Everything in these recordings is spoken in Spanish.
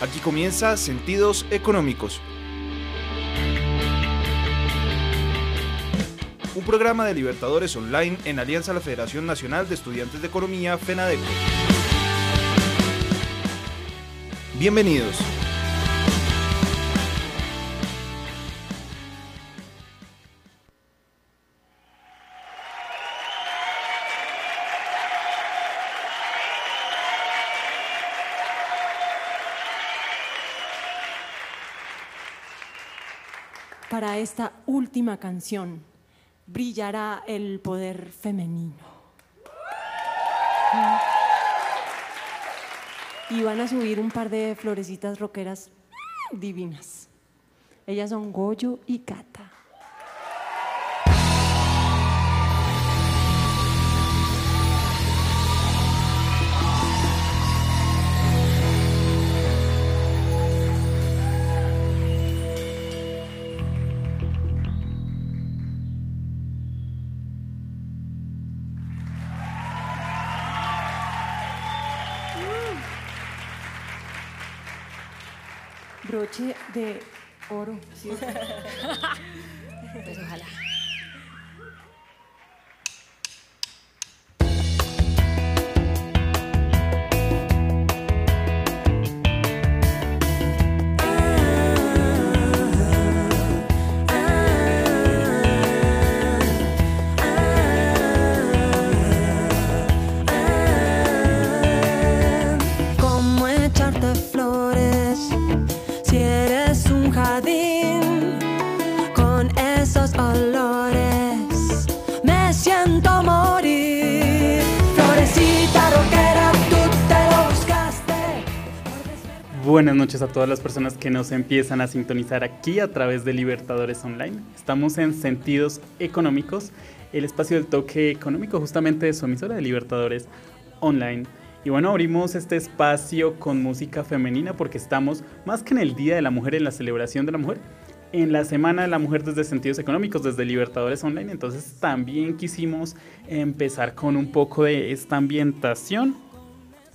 Aquí comienza Sentidos Económicos. Un programa de Libertadores Online en alianza a la Federación Nacional de Estudiantes de Economía, FENADECO. Bienvenidos. Para esta última canción brillará el poder femenino. Y van a subir un par de florecitas roqueras divinas. Ellas son Goyo y Cata. Broche de oro. ¿sí? Pues ojalá. Buenas noches a todas las personas que nos empiezan a sintonizar aquí a través de Libertadores Online. Estamos en Sentidos Económicos, el espacio del toque económico justamente de su emisora de Libertadores Online. Y bueno, abrimos este espacio con música femenina porque estamos más que en el Día de la Mujer, en la celebración de la mujer, en la Semana de la Mujer desde Sentidos Económicos, desde Libertadores Online. Entonces también quisimos empezar con un poco de esta ambientación.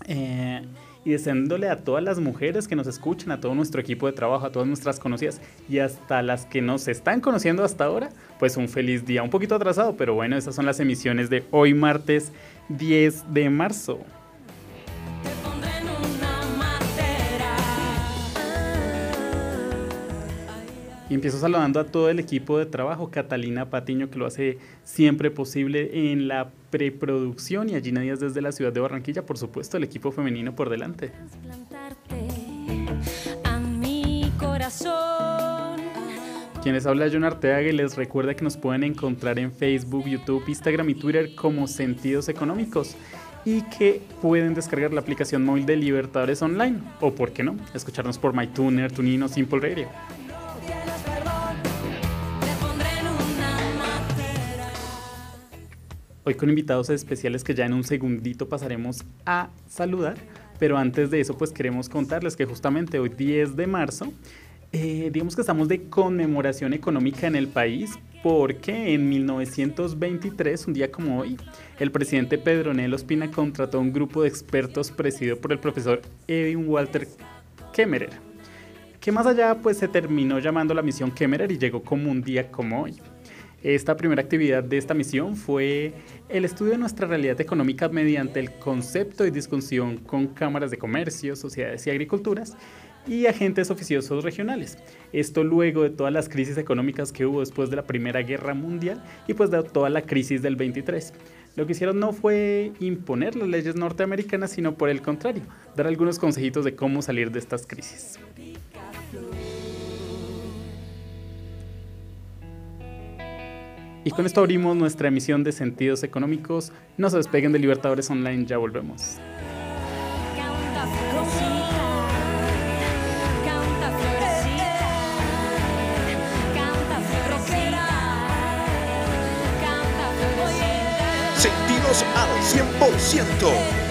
Eh, y deseándole a todas las mujeres que nos escuchan, a todo nuestro equipo de trabajo, a todas nuestras conocidas y hasta las que nos están conociendo hasta ahora, pues un feliz día. Un poquito atrasado, pero bueno, esas son las emisiones de hoy martes 10 de marzo. Y empiezo saludando a todo el equipo de trabajo, Catalina Patiño, que lo hace siempre posible en la preproducción, y allí Díaz desde la ciudad de Barranquilla, por supuesto, el equipo femenino por delante. A mi corazón. Quienes habla John Arteaga y les recuerda que nos pueden encontrar en Facebook, YouTube, Instagram y Twitter como Sentidos Económicos y que pueden descargar la aplicación móvil de Libertadores Online o, por qué no, escucharnos por MyTuner, TuneIn o Simple Radio. Hoy con invitados especiales que ya en un segundito pasaremos a saludar, pero antes de eso pues queremos contarles que justamente hoy 10 de marzo, eh, digamos que estamos de conmemoración económica en el país porque en 1923, un día como hoy, el presidente Pedro Nel Ospina contrató un grupo de expertos presidido por el profesor Edwin Walter Kemmerer, que más allá pues se terminó llamando la misión Kemmerer y llegó como un día como hoy. Esta primera actividad de esta misión fue el estudio de nuestra realidad económica mediante el concepto y discusión con cámaras de comercio, sociedades y agriculturas y agentes oficiosos regionales. Esto luego de todas las crisis económicas que hubo después de la Primera Guerra Mundial y pues de toda la crisis del 23. Lo que hicieron no fue imponer las leyes norteamericanas, sino por el contrario, dar algunos consejitos de cómo salir de estas crisis. Y con esto abrimos nuestra emisión de Sentidos Económicos. No se despeguen de Libertadores Online, ya volvemos. Sentidos al 100%.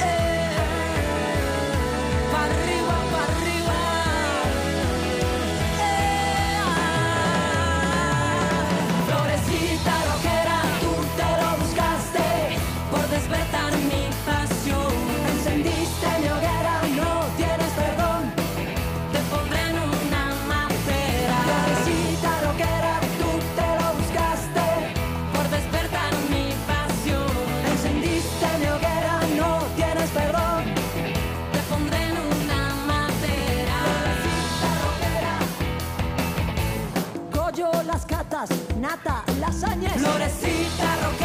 Lasañas. Florecita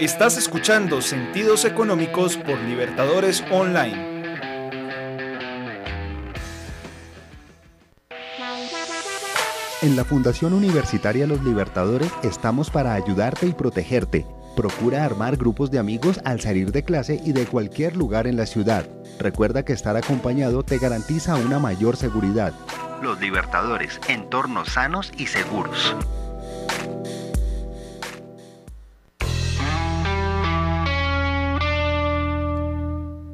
Estás escuchando Sentidos Económicos por Libertadores Online. En la Fundación Universitaria Los Libertadores estamos para ayudarte y protegerte. Procura armar grupos de amigos al salir de clase y de cualquier lugar en la ciudad. Recuerda que estar acompañado te garantiza una mayor seguridad. Los Libertadores, entornos sanos y seguros.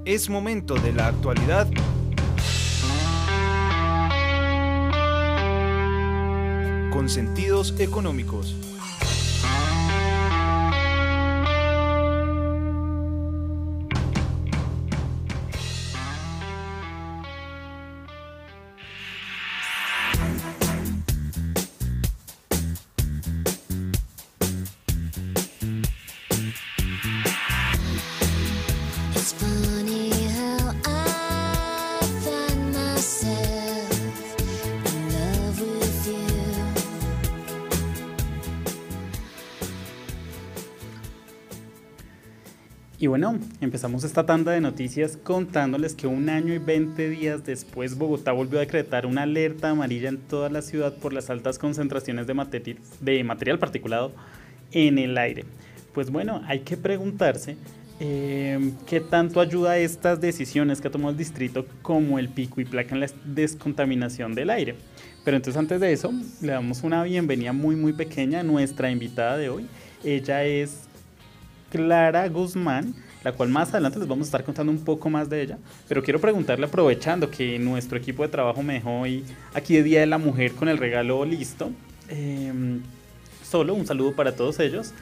Es momento de la actualidad. Con sentidos económicos. Bueno, empezamos esta tanda de noticias contándoles que un año y 20 días después Bogotá volvió a decretar una alerta amarilla en toda la ciudad por las altas concentraciones de, materi- de material particulado en el aire. Pues bueno, hay que preguntarse eh, qué tanto ayuda estas decisiones que ha tomado el distrito como el pico y placa en la descontaminación del aire. Pero entonces antes de eso, le damos una bienvenida muy muy pequeña a nuestra invitada de hoy. Ella es Clara Guzmán, la cual más adelante les vamos a estar contando un poco más de ella. Pero quiero preguntarle, aprovechando que nuestro equipo de trabajo me dejó hoy aquí de Día de la Mujer con el regalo listo, eh, solo un saludo para todos ellos.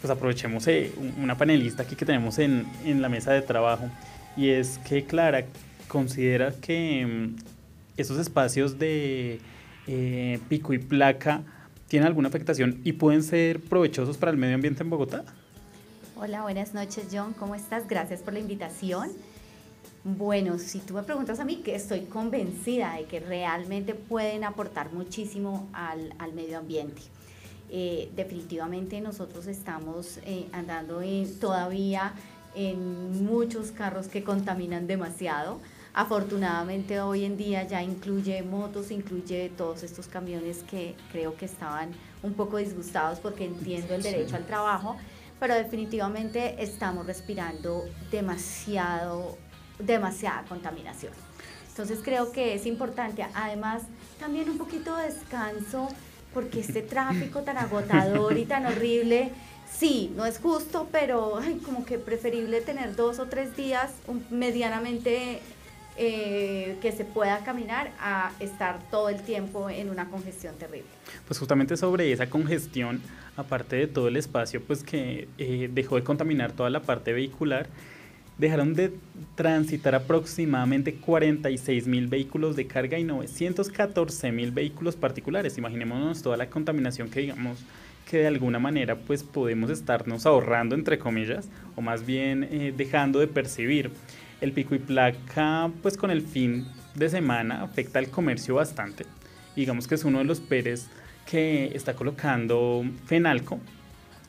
Pues aprovechemos eh, un- una panelista aquí que tenemos en, en la mesa de trabajo. Y es que Clara considera que mm, esos espacios de eh, pico y placa tienen alguna afectación y pueden ser provechosos para el medio ambiente en Bogotá. Hola, buenas noches John, ¿cómo estás? Gracias por la invitación. Bueno, si tú me preguntas a mí, que estoy convencida de que realmente pueden aportar muchísimo al, al medio ambiente. Eh, definitivamente nosotros estamos eh, andando en- todavía en muchos carros que contaminan demasiado. Afortunadamente hoy en día ya incluye motos, incluye todos estos camiones que creo que estaban un poco disgustados porque entiendo el derecho al trabajo, pero definitivamente estamos respirando demasiado, demasiada contaminación. Entonces creo que es importante, además también un poquito de descanso, porque este tráfico tan agotador y tan horrible, sí, no es justo, pero ay, como que preferible tener dos o tres días medianamente eh, que se pueda caminar a estar todo el tiempo en una congestión terrible. Pues justamente sobre esa congestión, aparte de todo el espacio, pues que eh, dejó de contaminar toda la parte vehicular, dejaron de transitar aproximadamente 46 mil vehículos de carga y 914 mil vehículos particulares. Imaginémonos toda la contaminación que digamos que de alguna manera pues podemos estarnos ahorrando entre comillas o más bien eh, dejando de percibir. El pico y placa pues con el fin de semana afecta al comercio bastante. Digamos que es uno de los peres que está colocando Fenalco.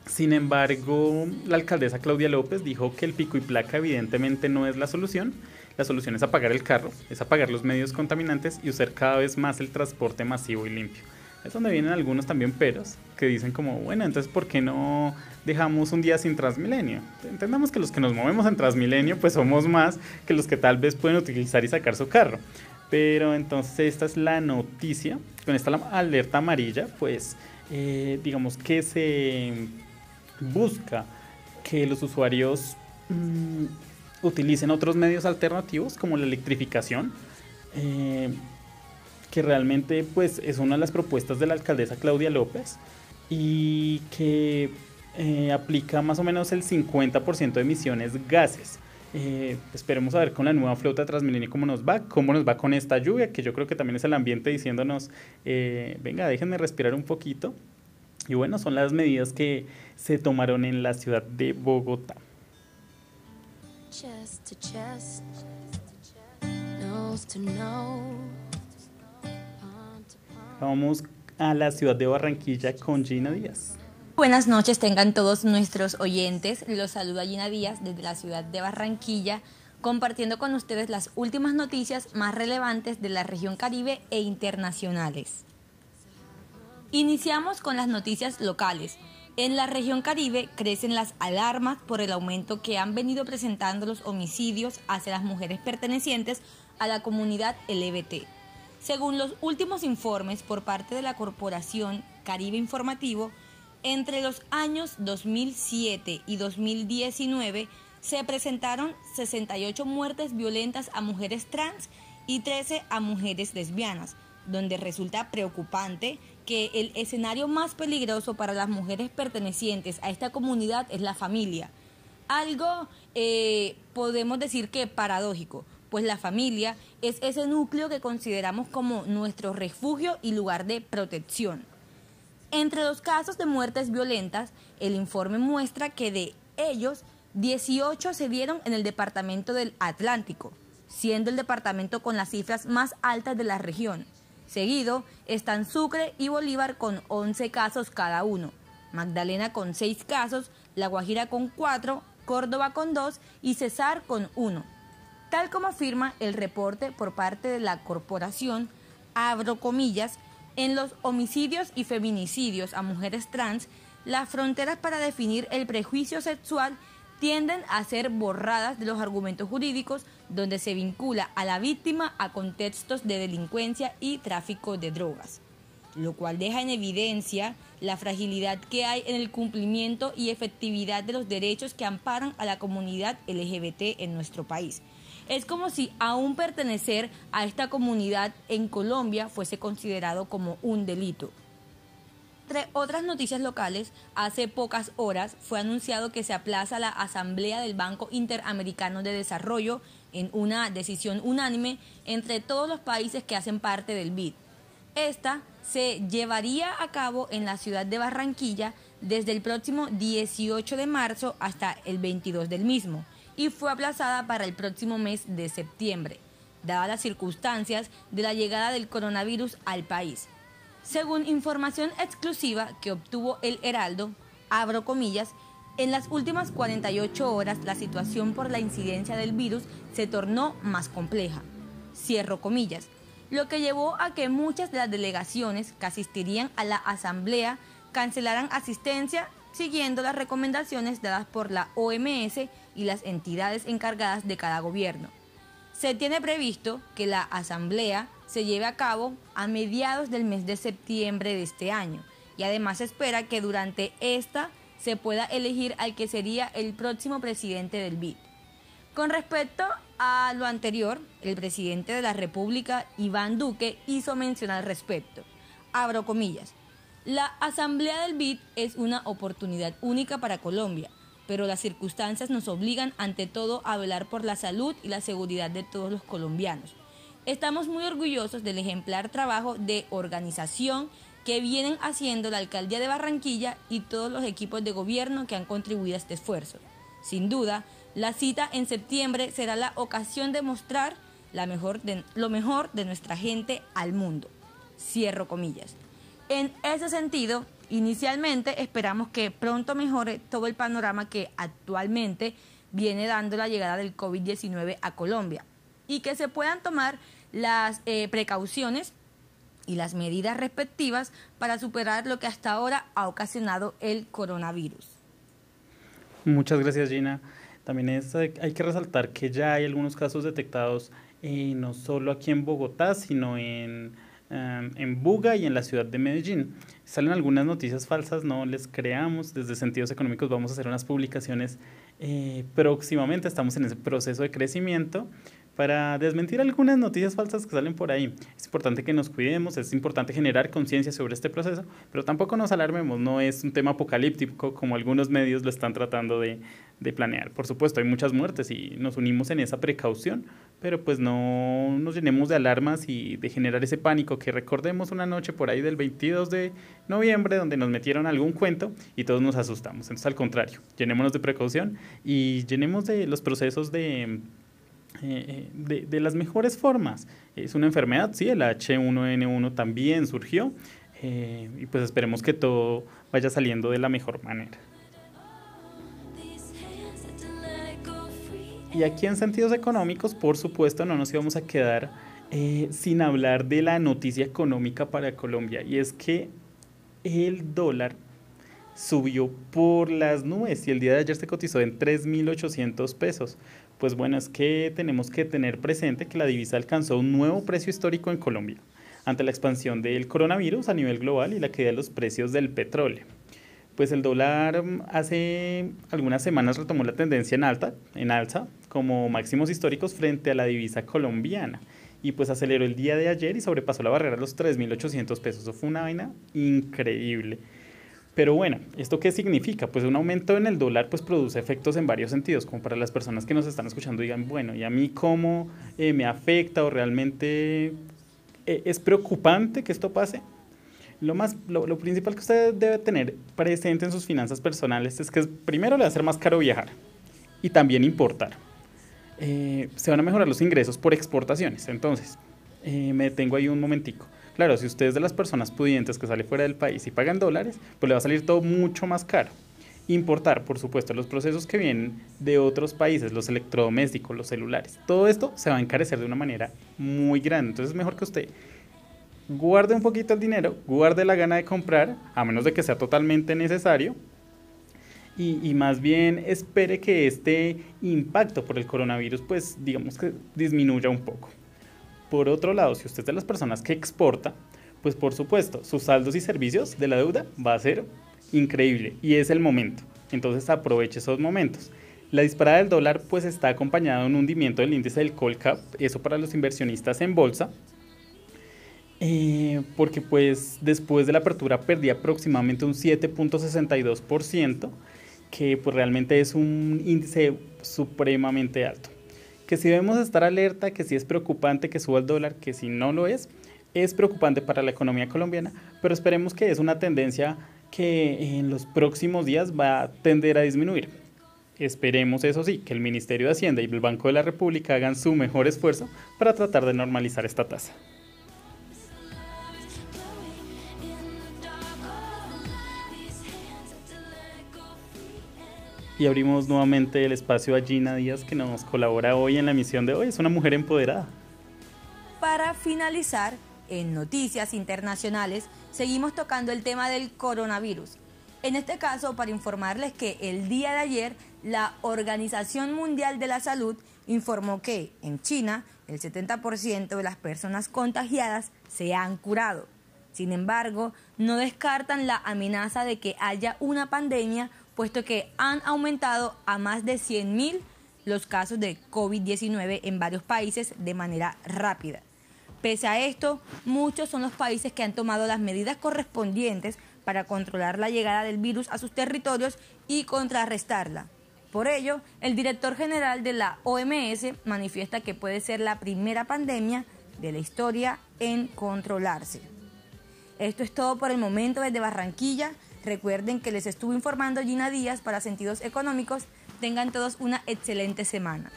Sin embargo, la alcaldesa Claudia López dijo que el pico y placa evidentemente no es la solución. La solución es apagar el carro, es apagar los medios contaminantes y usar cada vez más el transporte masivo y limpio. Es donde vienen algunos también peros que dicen como, bueno, entonces ¿por qué no dejamos un día sin Transmilenio? Entendamos que los que nos movemos en Transmilenio pues somos más que los que tal vez pueden utilizar y sacar su carro. Pero entonces esta es la noticia. Con esta alerta amarilla pues eh, digamos que se busca que los usuarios mm, utilicen otros medios alternativos como la electrificación. eh, que realmente pues es una de las propuestas de la alcaldesa Claudia López y que eh, aplica más o menos el 50% de emisiones gases. Eh, esperemos a ver con la nueva flota Transmilenio cómo nos va, cómo nos va con esta lluvia, que yo creo que también es el ambiente diciéndonos, eh, venga, déjenme respirar un poquito. Y bueno, son las medidas que se tomaron en la ciudad de Bogotá. Chest to chest, nose to nose. palm to palm. Vamos a la ciudad de Barranquilla con Gina Díaz. Buenas noches, tengan todos nuestros oyentes. Los saluda Gina Díaz desde la ciudad de Barranquilla, compartiendo con ustedes las últimas noticias más relevantes de la región Caribe e internacionales. Iniciamos con las noticias locales. En la región Caribe crecen las alarmas por el aumento que han venido presentando los homicidios hacia las mujeres pertenecientes a la comunidad LGBT. Según los últimos informes por parte de la Corporación Caribe Informativo, entre los años 2007 y 2019 se presentaron 68 muertes violentas a mujeres trans y 13 a mujeres lesbianas, donde resulta preocupante que el escenario más peligroso para las mujeres pertenecientes a esta comunidad es la familia. Algo eh, podemos decir que paradójico, pues la familia es ese núcleo que consideramos como nuestro refugio y lugar de protección. Entre los casos de muertes violentas, el informe muestra que de ellos, 18 se dieron en el departamento del Atlántico, siendo el departamento con las cifras más altas de la región. Seguido están Sucre y Bolívar con 11 casos cada uno, Magdalena con 6 casos, La Guajira con 4, Córdoba con 2 y Cesar con 1. Tal como afirma el reporte por parte de la corporación, abro comillas, en los homicidios y feminicidios a mujeres trans, las fronteras para definir el prejuicio sexual tienden a ser borradas de los argumentos jurídicos donde se vincula a la víctima a contextos de delincuencia y tráfico de drogas, lo cual deja en evidencia la fragilidad que hay en el cumplimiento y efectividad de los derechos que amparan a la comunidad LGBT en nuestro país. Es como si aún pertenecer a esta comunidad en Colombia fuese considerado como un delito. Entre otras noticias locales, hace pocas horas fue anunciado que se aplaza la Asamblea del Banco Interamericano de Desarrollo en una decisión unánime entre todos los países que hacen parte del BID. Esta se llevaría a cabo en la ciudad de Barranquilla desde el próximo 18 de marzo hasta el 22 del mismo y fue aplazada para el próximo mes de septiembre, dadas las circunstancias de la llegada del coronavirus al país. Según información exclusiva que obtuvo el Heraldo, abro comillas, en las últimas 48 horas la situación por la incidencia del virus se tornó más compleja. Cierro comillas, lo que llevó a que muchas de las delegaciones que asistirían a la asamblea cancelaran asistencia siguiendo las recomendaciones dadas por la OMS y las entidades encargadas de cada gobierno. Se tiene previsto que la asamblea se lleve a cabo a mediados del mes de septiembre de este año y además se espera que durante esta se pueda elegir al que sería el próximo presidente del BID. Con respecto a lo anterior, el presidente de la República, Iván Duque, hizo mención al respecto. Abro comillas. La Asamblea del BID es una oportunidad única para Colombia, pero las circunstancias nos obligan ante todo a velar por la salud y la seguridad de todos los colombianos. Estamos muy orgullosos del ejemplar trabajo de organización que vienen haciendo la alcaldía de Barranquilla y todos los equipos de gobierno que han contribuido a este esfuerzo. Sin duda, la cita en septiembre será la ocasión de mostrar lo mejor de nuestra gente al mundo. Cierro comillas. En ese sentido, inicialmente esperamos que pronto mejore todo el panorama que actualmente viene dando la llegada del COVID-19 a Colombia y que se puedan tomar las eh, precauciones y las medidas respectivas para superar lo que hasta ahora ha ocasionado el coronavirus. Muchas gracias, Gina. También hay que resaltar que ya hay algunos casos detectados eh, no solo aquí en Bogotá, sino en, em, en Buga y en la ciudad de Medellín. Salen algunas noticias falsas, no les creamos. Desde Sentidos Económicos vamos a hacer unas publicaciones eh, próximamente. Estamos en ese proceso de crecimiento para desmentir algunas noticias falsas que salen por ahí. Es importante que nos cuidemos, es importante generar conciencia sobre este proceso, pero tampoco nos alarmemos, no es un tema apocalíptico como algunos medios lo están tratando de, planear. Por supuesto, hay muchas muertes y nos unimos en esa precaución, pero pues no nos llenemos de alarmas y de generar ese pánico que recordemos una noche por ahí del 22 de noviembre donde nos metieron algún cuento y todos nos asustamos. Entonces, al contrario, llenémonos de precaución y llenemos de los procesos de eh, de, de las mejores formas. Es una enfermedad, sí, el H1N1 también surgió eh, y pues esperemos que todo vaya saliendo de la mejor manera. Y aquí en sentidos económicos, por supuesto, no nos íbamos a quedar eh, sin hablar de la noticia económica para Colombia. Y es que el dólar subió por las nubes y el día de ayer se cotizó en 3.800 pesos. Pues bueno, es que tenemos que tener presente que la divisa alcanzó un nuevo precio histórico en Colombia ante la expansión del coronavirus a nivel global y la caída de los precios del petróleo. Pues el dólar mm, hace algunas semanas retomó la tendencia en alta, en alza, como máximos históricos frente a la divisa colombiana. Y pues aceleró el día de ayer y sobrepasó la barrera de los 3.800 pesos. Eso fue una vaina increíble. Pero bueno, ¿esto qué significa? Pues un aumento en el dólar pues produce efectos en varios sentidos, como para las personas que nos están escuchando digan, bueno, ¿y a mí cómo eh, me afecta o realmente eh, es preocupante que esto pase? Lo, más, lo, lo principal que usted debe tener presente en sus finanzas personales es que primero le va a ser más caro viajar y también importar. Eh, se van a mejorar los ingresos por exportaciones. Entonces, eh, me detengo ahí un momentico. Claro, si usted es de las personas pudientes que sale fuera del país y pagan dólares, pues le va a salir todo mucho más caro. Importar, por supuesto, los procesos que vienen de otros países, los electrodomésticos, los celulares, todo esto se va a encarecer de una manera muy grande. Entonces es mejor que usted guarde un poquito el dinero, guarde la gana de comprar, a menos de que sea totalmente necesario, y, y, más bien espere que este impacto por el coronavirus, pues digamos que disminuya un poco. Por otro lado, si usted es de las personas que exporta, pues por supuesto, sus saldos y servicios de la deuda va a ser increíble y es el momento. Entonces aproveche esos momentos. La disparada del dólar pues está acompañada de un hundimiento del índice del Colcap, eso para los inversionistas en bolsa, eh, porque pues después de la apertura perdí aproximadamente un 7.62%, que pues realmente es un índice supremamente alto. Que si debemos estar alerta, que si es preocupante que suba el dólar, que si no lo es, es preocupante para la economía colombiana, pero esperemos que es una tendencia que en los próximos días va a tender a disminuir. Esperemos, eso sí, que el Ministerio de Hacienda y el Banco de la República hagan su mejor esfuerzo para tratar de normalizar esta tasa. Y abrimos nuevamente el espacio a Gina Díaz que nos colabora hoy en la emisión de hoy. Es una mujer empoderada. Para finalizar, en noticias internacionales, seguimos tocando el tema del coronavirus. En este caso, para informarles que el día de ayer la Organización Mundial de la Salud informó que en China el 70% de las personas contagiadas se han curado. Sin embargo, no descartan la amenaza de que haya una pandemia, puesto que han aumentado a más de 100.000 los casos de COVID-19 en varios países de manera rápida. Pese a esto, muchos son los países que han tomado las medidas correspondientes para controlar la llegada del virus a sus territorios y contrarrestarla. Por ello, el director general de la OMS manifiesta que puede ser la primera pandemia de la historia en controlarse. Esto es todo por el momento desde Barranquilla. Recuerden que les estuvo informando Gina Díaz para Sentidos Económicos. Tengan todos una excelente semana.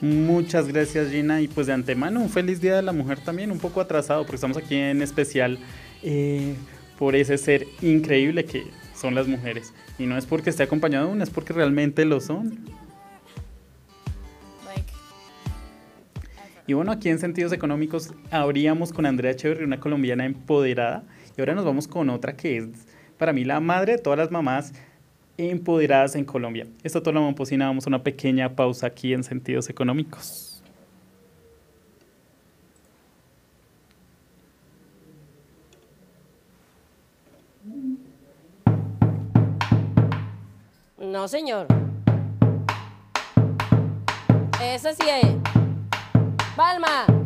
Muchas gracias Gina y pues de antemano un feliz Día de la Mujer también, un poco atrasado porque estamos aquí en especial eh, por ese ser increíble que son las mujeres. Y no es porque esté acompañado de una, es porque realmente lo son. Y bueno, aquí en Sentidos Económicos abríamos con Andrea Echeverry, una colombiana empoderada. Y ahora nos vamos con otra que es para mí la madre de todas las mamás empoderadas en Colombia. Esto todo lo momposina, vamos a una pequeña pausa aquí en Sentidos Económicos. No, señor. Ese sí es. Palma.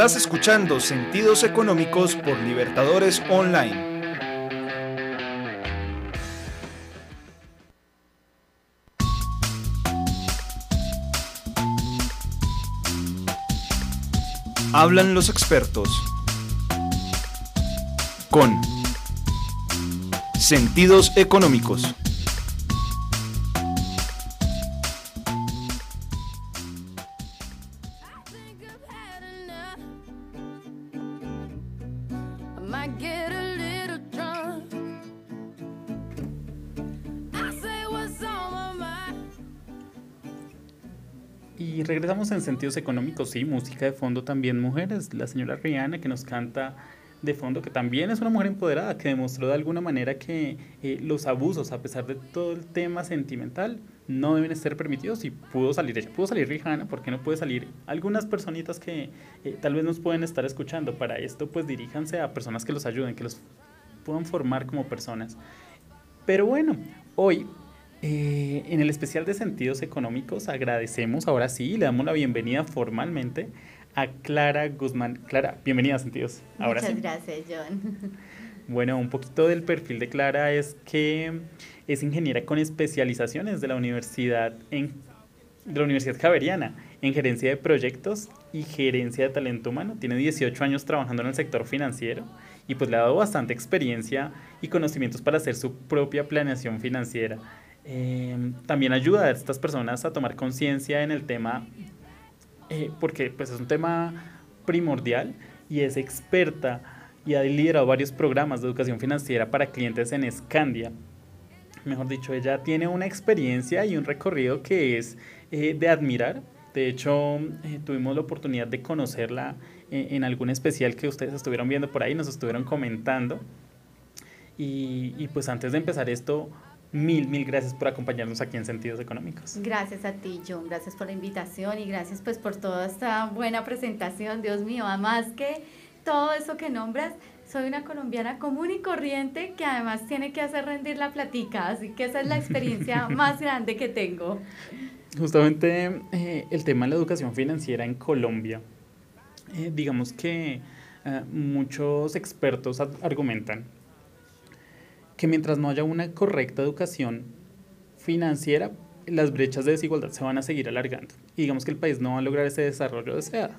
Estás escuchando Sentidos Económicos por Libertadores Online. Hablan los expertos. Con Sentidos Económicos. Regresamos en sentidos económicos, sí, música de fondo también mujeres. La señora Rihanna que nos canta de fondo, que también es una mujer empoderada, que demostró de alguna manera que eh, los abusos, a pesar de todo el tema sentimental, no deben ser permitidos y pudo salir ella. Pudo salir Rihanna, ¿por qué no puede salir algunas personitas que eh, tal vez nos pueden estar escuchando? Para esto, pues diríjanse a personas que los ayuden, que los puedan formar como personas. Pero bueno, hoy eh, en el especial de sentidos económicos agradecemos, ahora sí, le damos la bienvenida formalmente a Clara Guzmán. Clara, bienvenida a Sentidos. Ahora Muchas sí. gracias, John. Bueno, un poquito del perfil de Clara es que es ingeniera con especializaciones de la Universidad en de la Universidad Javeriana en gerencia de proyectos y gerencia de talento humano. Tiene 18 años trabajando en el sector financiero y pues le ha dado bastante experiencia y conocimientos para hacer su propia planeación financiera. Eh, también ayuda a estas personas a tomar conciencia en el tema eh, porque pues es un tema primordial y es experta y ha liderado varios programas de educación financiera para clientes en Scandia. Mejor dicho, ella tiene una experiencia y un recorrido que es eh, de admirar. De hecho, eh, tuvimos la oportunidad de conocerla en algún especial que ustedes estuvieron viendo por ahí, nos estuvieron comentando. Y pues antes de empezar esto, mil, mil gracias por acompañarnos aquí en Sentidos Económicos. Gracias a ti, John. Gracias por la invitación y gracias pues por toda esta buena presentación. Dios mío, además que todo eso que nombras, soy una colombiana común y corriente que además tiene que hacer rendir la platica, así que esa es la experiencia más grande que tengo. Justamente eh, el tema de la educación financiera en Colombia. Eh, digamos que eh, muchos expertos argumentan que mientras no haya una correcta educación financiera, las brechas de desigualdad se van a seguir alargando. Y digamos que el país no va a lograr ese desarrollo deseado.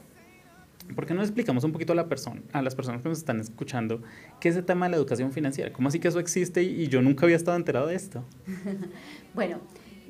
¿Por qué no explicamos un poquito a, la persona, a las personas que nos están escuchando qué es el tema de la educación financiera? ¿Cómo así que eso existe y, y yo nunca había estado enterado de esto? Bueno,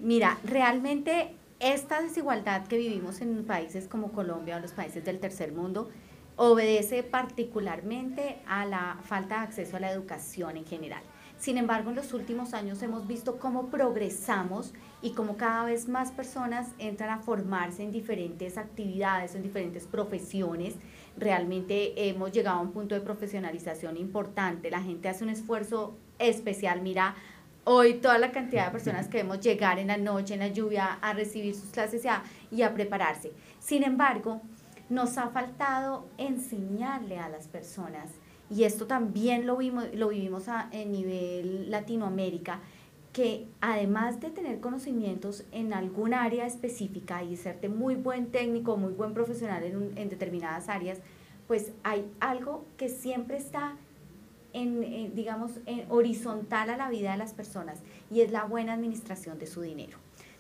mira, realmente esta desigualdad que vivimos en países como Colombia o los países del tercer mundo obedece particularmente a la falta de acceso a la educación en general. Sin embargo, en los últimos años hemos visto cómo progresamos y cómo cada vez más personas entran a formarse en diferentes actividades, en diferentes profesiones. Realmente hemos llegado a un punto de profesionalización importante. La gente hace un esfuerzo especial. Mira, hoy toda la cantidad de personas que vemos llegar en la noche, en la lluvia, a recibir sus clases y a, y a prepararse. Sin embargo, nos ha faltado enseñarle a las personas, y esto también lo, vimos, lo vivimos a, en nivel Latinoamérica, que además de tener conocimientos en algún área específica y serte muy buen técnico, muy buen profesional en, en determinadas áreas, pues hay algo que siempre está en, en, digamos, en horizontal a la vida de las personas y es la buena administración de su dinero.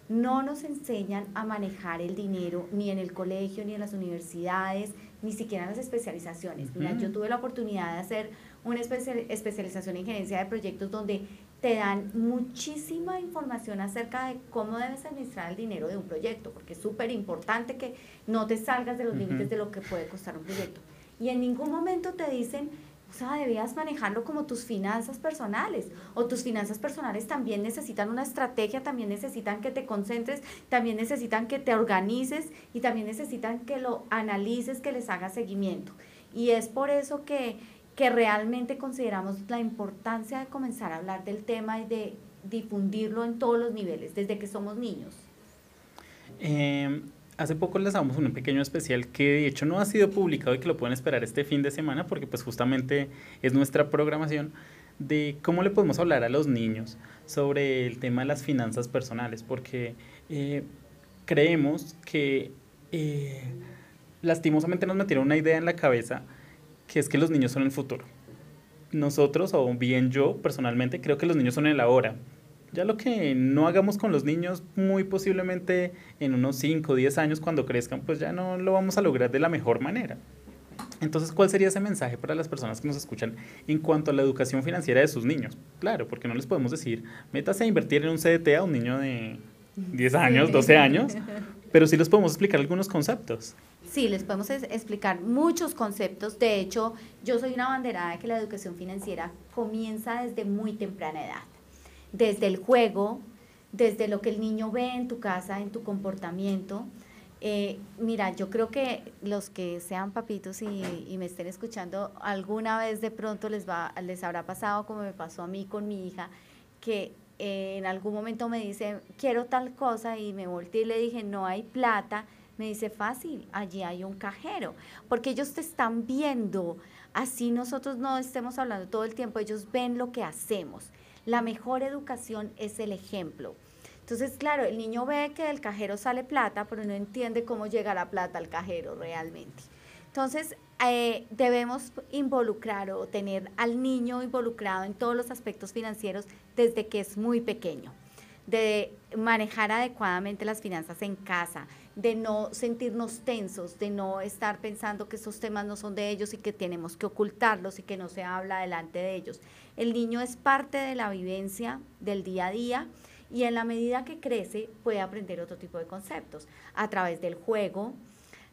No nos enseñan a manejar el dinero ni en el colegio, ni en las universidades, ni siquiera las especializaciones. Mira, yo tuve la oportunidad de hacer una especia- especialización en gerencia de proyectos donde te dan muchísima información acerca de cómo debes administrar el dinero de un proyecto, porque es súper importante que no te salgas de los límites de lo que puede costar un proyecto. Y en ningún momento te dicen, o sea, debías manejarlo como tus finanzas personales. O tus finanzas personales también necesitan una estrategia, también necesitan que te concentres, también necesitan que te organices y también necesitan que lo analices, que les hagas seguimiento. Y es por eso que, que realmente consideramos la importancia de comenzar a hablar del tema y de difundirlo en todos los niveles, desde que somos niños. Eh, hace poco lanzamos un pequeño especial que de hecho no ha sido publicado y que lo pueden esperar este fin de semana porque pues justamente es nuestra programación de cómo le podemos hablar a los niños sobre el tema de las finanzas personales porque eh, creemos que eh, lastimosamente nos metieron una idea en la cabeza que es que los niños son el futuro. Nosotros, o bien yo personalmente, creo que los niños son el ahora. Ya lo que no hagamos con los niños, muy posiblemente en unos 5 o 10 años cuando crezcan, pues ya no lo vamos a lograr de la mejor manera. Entonces, ¿cuál sería ese mensaje para las personas que nos escuchan en cuanto a la educación financiera de sus niños? Claro, porque no les podemos decir, métase a invertir en un CDT a un niño de 10 años, 12 años, pero sí les podemos explicar algunos conceptos. Sí, les podemos explicar muchos conceptos. De hecho, yo soy una banderada de que la educación financiera comienza desde muy temprana edad. Desde el juego, desde lo que el niño ve en tu casa, en tu comportamiento. Eh, mira, yo creo que los que sean papitos y, me estén escuchando, alguna vez de pronto les, va, les habrá pasado como me pasó a mí con mi hija, que eh, en algún momento me dice, quiero tal cosa, y me volteé y le dije, no hay plata. Me dice, fácil, allí hay un cajero, porque ellos te están viendo, así nosotros no estemos hablando todo el tiempo, ellos ven lo que hacemos. La mejor educación es el ejemplo. Entonces, claro, el niño ve que del cajero sale plata, pero no entiende cómo llega la plata al cajero realmente. Entonces, eh, debemos involucrar o tener al niño involucrado en todos los aspectos financieros desde que es muy pequeño, de manejar adecuadamente las finanzas en casa, de no sentirnos tensos, de no estar pensando que esos temas no son de ellos y que tenemos que ocultarlos y que no se habla delante de ellos. El niño es parte de la vivencia del día a día y en la medida que crece puede aprender otro tipo de conceptos a través del juego,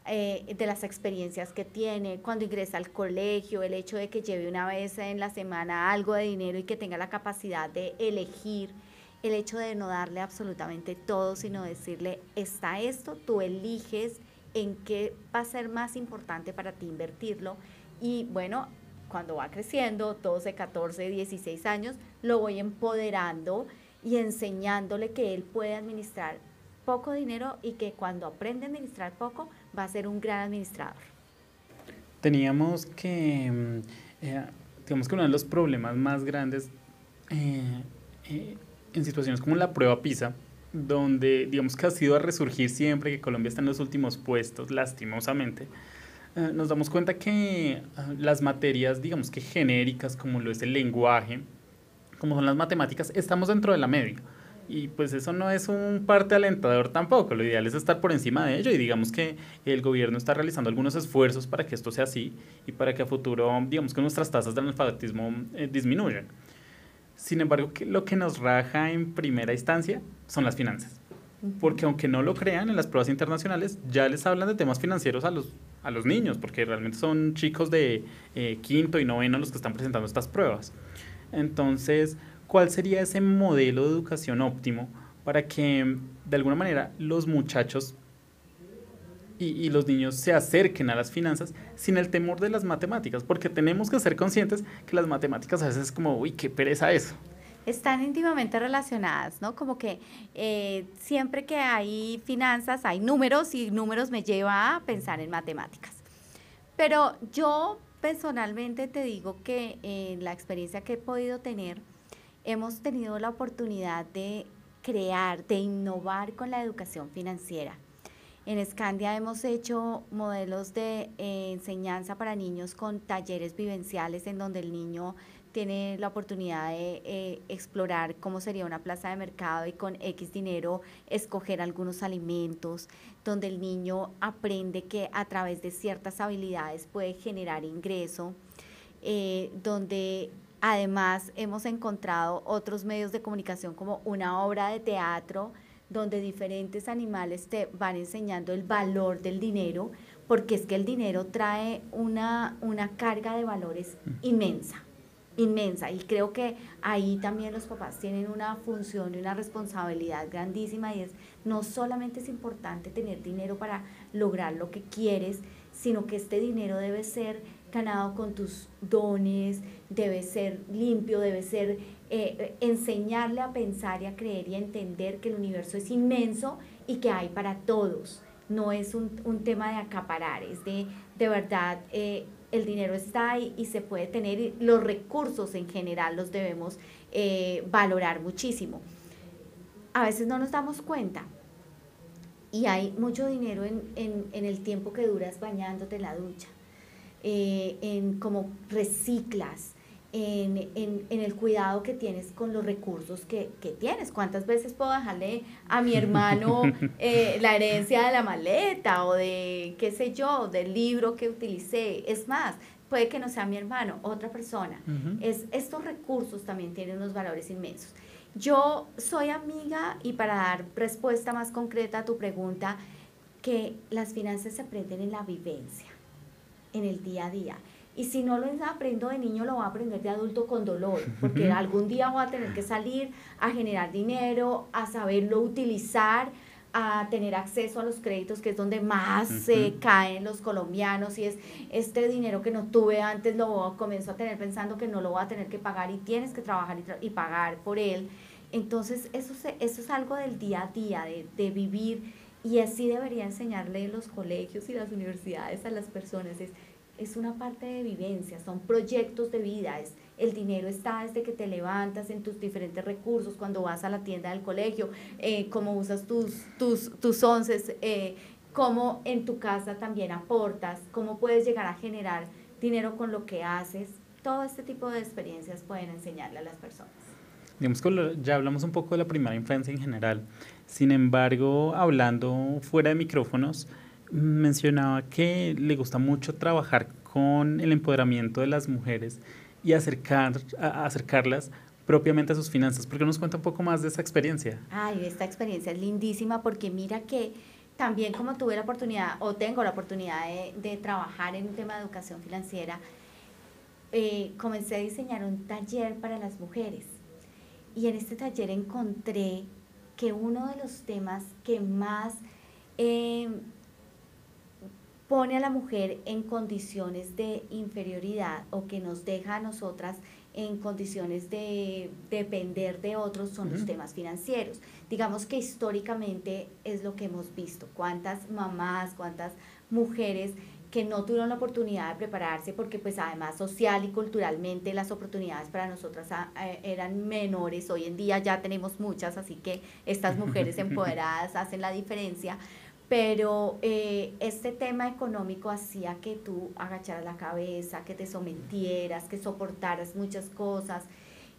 eh, de las experiencias que tiene, cuando ingresa al colegio, el hecho de que lleve una vez en la semana algo de dinero y que tenga la capacidad de elegir, el hecho de no darle absolutamente todo, sino decirle, está esto, tú eliges en qué va a ser más importante para ti invertirlo y bueno, cuando va creciendo, 12, 14, 16 años, lo voy empoderando y enseñándole que él puede administrar poco dinero y que cuando aprende a administrar poco va a ser un gran administrador. Teníamos que, mm, eh, digamos que uno de los problemas más grandes eh, eh, en situaciones como la prueba PISA, donde digamos que ha sido a resurgir siempre que Colombia está en los últimos puestos, lastimosamente, eh, nos damos cuenta que ah, las materias, digamos que genéricas, como lo es el lenguaje, como son las matemáticas, estamos dentro de la media. Y pues eso no es un parte alentador tampoco. Lo ideal es estar por encima de ello y digamos que el gobierno está realizando algunos esfuerzos para que esto sea así y para que a futuro, digamos que nuestras tasas de analfabetismo eh, disminuyan. Sin embargo, que lo que nos raja en primera instancia son las finanzas. Porque aunque no lo crean, en las pruebas internacionales ya les hablan de temas financieros a los, a los niños, porque realmente son chicos de eh, quinto y noveno los que están presentando estas pruebas. Entonces, ¿cuál sería ese modelo de educación óptimo para que de alguna manera los muchachos y, y los niños se acerquen a las finanzas sin el temor de las matemáticas? Porque tenemos que ser conscientes que las matemáticas a veces es como, uy, qué pereza eso. Están íntimamente relacionadas, ¿no? Como que eh, siempre que hay finanzas hay números y números me lleva a pensar en matemáticas. Pero yo personalmente te digo que en la experiencia que he podido tener, hemos tenido la oportunidad de crear, de innovar con la educación financiera. En Escandia hemos hecho modelos de eh, enseñanza para niños con talleres vivenciales en donde el niño tiene la oportunidad de eh, explorar cómo sería una plaza de mercado y con X dinero escoger algunos alimentos, donde el niño aprende que a través de ciertas habilidades puede generar ingreso, eh, donde además hemos encontrado otros medios de comunicación como una obra de teatro, donde diferentes animales te van enseñando el valor del dinero, porque es que el dinero trae una, una carga de valores inmensa inmensa. Y creo que ahí también los papás tienen una función y una responsabilidad grandísima y es no solamente es importante tener dinero para lograr lo que quieres, sino que este dinero debe ser ganado con tus dones, debe ser limpio, debe ser eh, eh, enseñarle a pensar y a creer y a entender que el universo es inmenso y que hay para todos. No es un, un tema de acaparar, es de de verdad eh, el dinero está ahí y se puede tener y los recursos en general los debemos valorar muchísimo. A veces no nos damos cuenta, y hay mucho dinero en, en- el tiempo que duras bañándote en la ducha, en cómo reciclas, en, en- en el cuidado que tienes con los recursos que, que tienes. ¿Cuántas veces puedo dejarle a mi hermano eh, la herencia de la maleta o de, qué sé yo, del libro que utilicé? Es más, puede que no sea mi hermano, otra persona. Ujú. es, estos recursos también tienen unos valores inmensos. Yo soy amiga y para dar respuesta más concreta a tu pregunta, que las finanzas se aprenden en la vivencia, en el día a día. Y si no lo aprendo de niño, lo voy a aprender de adulto con dolor, porque algún día voy a tener que salir a generar dinero, a saberlo utilizar, a tener acceso a los créditos, que es donde más se caen los colombianos, y es este dinero que no tuve antes, lo comienzo a tener pensando que no lo voy a tener que pagar y tienes que trabajar y, tra- y pagar por él. Entonces, eso, se- eso es algo del día a día, de, de vivir, y así debería enseñarle los colegios y las universidades a las personas. Es, es una parte de vivencia, son proyectos de vida, es, el dinero está desde que te levantas en tus diferentes recursos, cuando vas a la tienda del colegio, eh, cómo usas tus, tus, tus onces, eh, cómo en tu casa también aportas, cómo puedes llegar a generar dinero con lo que haces. Todo este tipo de experiencias pueden enseñarle a las personas. Digamos que ya hablamos un poco de la primera infancia en general. Sin embargo, hablando fuera de micrófonos, mencionaba que le gusta mucho trabajar con el empoderamiento de las mujeres y acercar, a- acercarlas propiamente a sus finanzas. ¿Por qué nos cuenta un poco más de esa experiencia? Ay, esta experiencia es lindísima porque mira que también como tuve la oportunidad o tengo la oportunidad de, trabajar en un tema de educación financiera, eh, comencé a diseñar un taller para las mujeres. Y en este taller encontré que uno de los temas que más eh, pone a la mujer en condiciones de inferioridad o que nos deja a nosotras en condiciones de depender de otros son los temas financieros. Digamos que históricamente es lo que hemos visto, cuántas mamás, cuántas mujeres que no tuvieron la oportunidad de prepararse porque pues además social y culturalmente las oportunidades para nosotras ah, eh, eran menores, hoy en día ya tenemos muchas, así que estas mujeres empoderadas hacen la diferencia, pero eh, este tema económico hacía que tú agacharas la cabeza, que te sometieras, que soportaras muchas cosas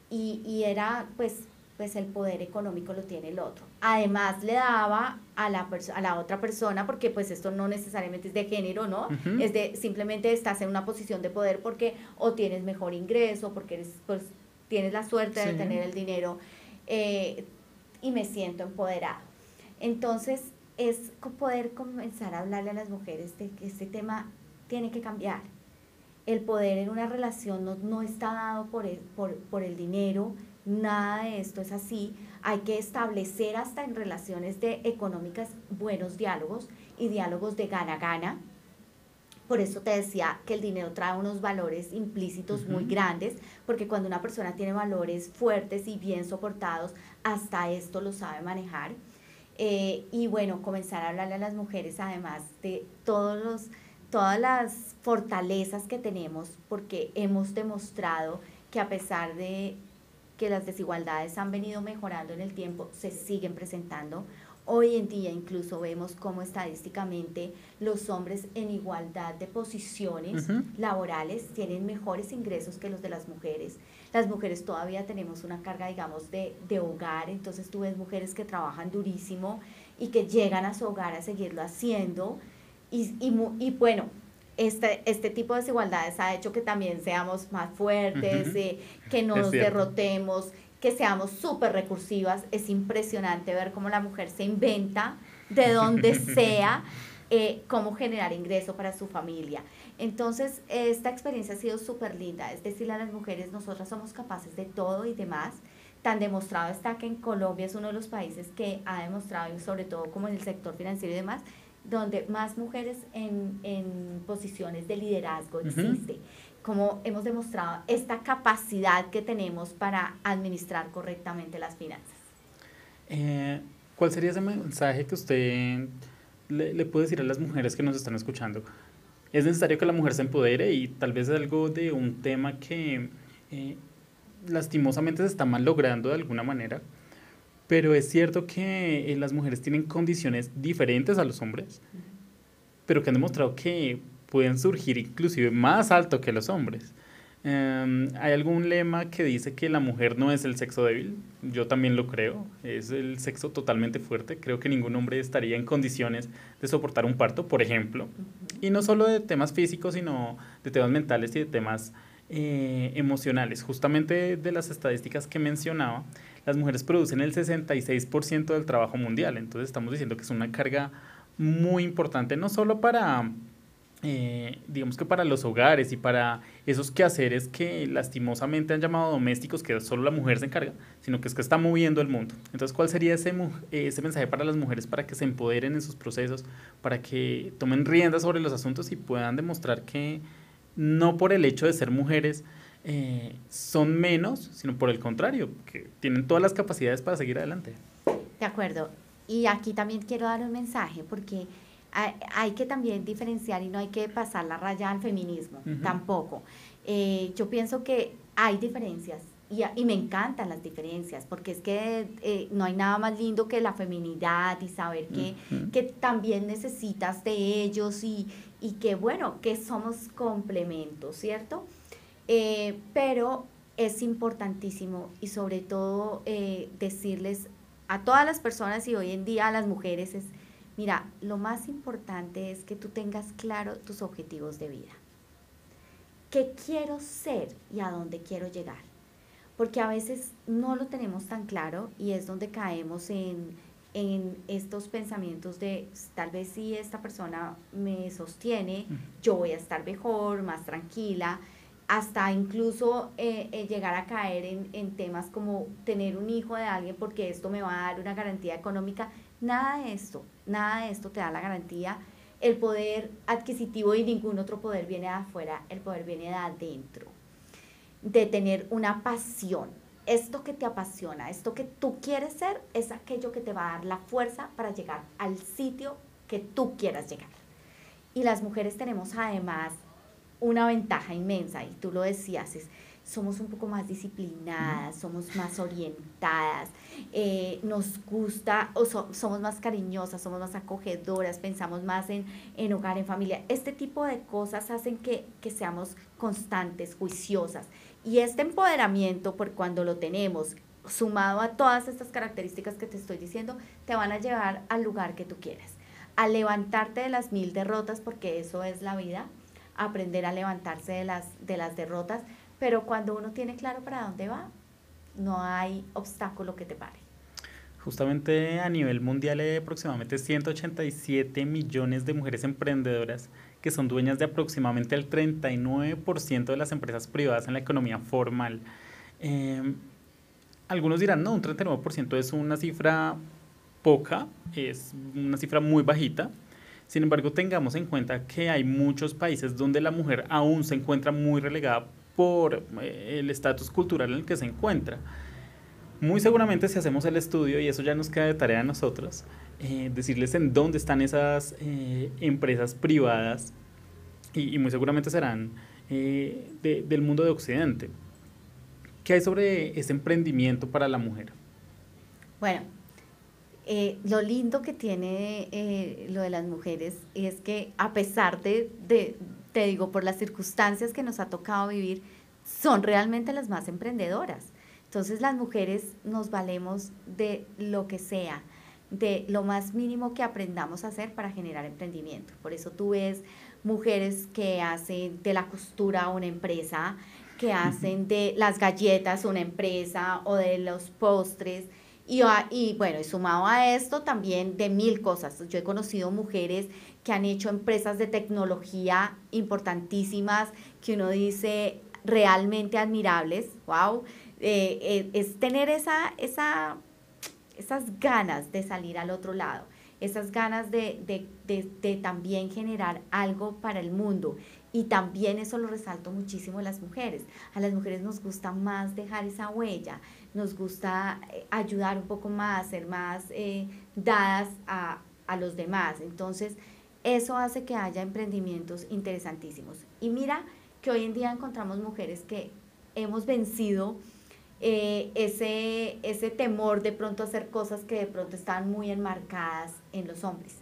y, y era pues pues el poder económico lo tiene el otro. Además le daba a la, a la otra persona, porque pues esto no necesariamente es de género, ¿no? Ujú. Es de simplemente estás en una posición de poder porque o tienes mejor ingreso, porque eres, pues, tienes la suerte de Sí. tener el dinero eh, y me siento empoderado. Entonces es poder comenzar a hablarle a las mujeres de que este tema tiene que cambiar. El poder en una relación no, no está dado por el, por, por el dinero, nada de esto es así. Hay que establecer hasta en relaciones de económicas buenos diálogos y diálogos de gana-gana. Por eso te decía que el dinero trae unos valores implícitos muy grandes, porque cuando una persona tiene valores fuertes y bien soportados, hasta esto lo sabe manejar. Eh, y bueno, comenzar a hablarle a las mujeres además de todos los, todas las fortalezas que tenemos, porque hemos demostrado que a pesar de que las desigualdades han venido mejorando en el tiempo, se siguen presentando. Hoy en día incluso vemos cómo estadísticamente los hombres en igualdad de posiciones laborales tienen mejores ingresos que los de las mujeres. Las mujeres todavía tenemos una carga, digamos, de, de hogar, entonces tú ves mujeres que trabajan durísimo y que llegan a su hogar a seguirlo haciendo. Y, y, y bueno, este, este tipo de desigualdades ha hecho que también seamos más fuertes, Ujú. eh, que no nos derrotemos, que seamos súper recursivas. Es impresionante ver cómo la mujer se inventa de donde sea eh, cómo generar ingreso para su familia. Entonces, esta experiencia ha sido súper linda, es decirle a las mujeres, nosotras somos capaces de todo y demás. Tan demostrado está que en Colombia es uno de los países que ha demostrado, sobre todo como en el sector financiero y demás, donde más mujeres en, en posiciones de liderazgo existe. Como hemos demostrado esta capacidad que tenemos para administrar correctamente las finanzas. Eh, ¿Cuál sería ese mensaje que usted le, le puede decir a las mujeres que nos están escuchando? Es necesario que la mujer se empodere y tal vez algo de un tema que eh, lastimosamente se está mal logrando de alguna manera, Pero es cierto que eh, las mujeres tienen condiciones diferentes a los hombres, pero que han demostrado que pueden surgir inclusive más alto que los hombres. Em, hay algún lema que dice que la mujer no es el sexo débil. Yo también lo creo. Es el sexo totalmente fuerte. Creo que ningún hombre estaría en condiciones de soportar un parto, por ejemplo. Y no solo de temas físicos, sino de temas mentales y de temas eh, emocionales. Justamente de las estadísticas que mencionaba, las mujeres producen el 66% del trabajo mundial. Entonces estamos diciendo que es una carga muy importante, no solo para eh, digamos que para los hogares y para esos quehaceres que lastimosamente han llamado domésticos, que solo la mujer se encarga, sino que es que está moviendo el mundo. Entonces, ¿cuál sería ese, eh, ese mensaje para las mujeres para que se empoderen en sus procesos, para que tomen riendas sobre los asuntos y puedan demostrar que no por el hecho de ser mujeres eh, son menos, sino por el contrario, que tienen todas las capacidades para seguir adelante? De acuerdo. Y aquí también quiero dar un mensaje porque hay, hay que también diferenciar y no hay que pasar la raya al feminismo, tampoco. Eh, yo pienso que hay diferencias y, me encantan las diferencias porque es que eh, no hay nada más lindo que la feminidad y saber que, que también necesitas de ellos y, y que bueno, que somos complementos, ¿cierto? Eh, pero es importantísimo y sobre todo decirles a todas las personas y hoy en día a las mujeres es, mira, lo más importante es que tú tengas claro tus objetivos de vida. ¿Qué quiero ser y a dónde quiero llegar? Porque a veces no lo tenemos tan claro y es donde caemos en, en estos pensamientos de tal vez si esta persona me sostiene, yo voy a estar mejor, más tranquila, hasta incluso eh, eh, llegar a caer en, en temas como tener un hijo de alguien porque esto me va a dar una garantía económica. Nada de esto, nada de esto te da la garantía. El poder adquisitivo y ningún otro poder viene de afuera, el poder viene de adentro. De tener una pasión. Esto que te apasiona, esto que tú quieres ser, es aquello que te va a dar la fuerza para llegar al sitio que tú quieras llegar. Y las mujeres tenemos además una ventaja inmensa, y tú lo decías, es, somos un poco más disciplinadas, somos más orientadas, eh, nos gusta, o so- somos más cariñosas, somos más acogedoras, pensamos más en, en hogar, en familia. Este tipo de cosas hacen que, que seamos constantes, juiciosas. Y este empoderamiento, por cuando lo tenemos, sumado a todas estas características que te estoy diciendo, te van a llevar al lugar que tú quieres. A levantarte de las mil derrotas, porque eso es la vida, aprender a levantarse de las, de las derrotas, pero cuando uno tiene claro para dónde va, no hay obstáculo que te pare. Justamente a nivel mundial hay aproximadamente 187 millones de mujeres emprendedoras que son dueñas de aproximadamente el 39% de las empresas privadas en la economía formal. Eh, algunos dirán, no, un 39% es una cifra poca, es una cifra muy bajita. Sin embargo, tengamos en cuenta que hay muchos países donde la mujer aún se encuentra muy relegada por eh, el estatus cultural en el que se encuentra. Muy seguramente si hacemos el estudio, y eso ya nos queda de tarea a nosotros, eh, decirles en dónde están esas eh, empresas privadas, y, y muy seguramente serán eh, de- del mundo de Occidente. ¿Qué hay sobre ese emprendimiento para la mujer? Bueno, eh, lo lindo que tiene eh, lo de las mujeres es que a pesar de, de, te digo, por las circunstancias que nos ha tocado vivir, son realmente las más emprendedoras. Entonces las mujeres nos valemos de lo que sea, de lo más mínimo que aprendamos a hacer para generar emprendimiento. Por eso tú ves mujeres que hacen de la costura una empresa, que hacen de las galletas una empresa o de los postres. Y, a- y bueno, y sumado a esto también de mil cosas. Yo he conocido mujeres que han hecho empresas de tecnología importantísimas que uno dice realmente admirables. Wow. Eh, eh, es tener esa, esa, esas ganas de salir al otro lado, esas ganas de, de, de, también generar algo para el mundo. Y también eso lo resalto muchísimo en las mujeres. A las mujeres nos gusta más dejar esa huella, nos gusta eh, ayudar un poco más, ser más dadas a, a los demás. Entonces, eso hace que haya emprendimientos interesantísimos. Y mira que hoy en día encontramos mujeres que hemos vencido eh, ese, ese temor de pronto a hacer cosas que de pronto están muy enmarcadas en los hombres.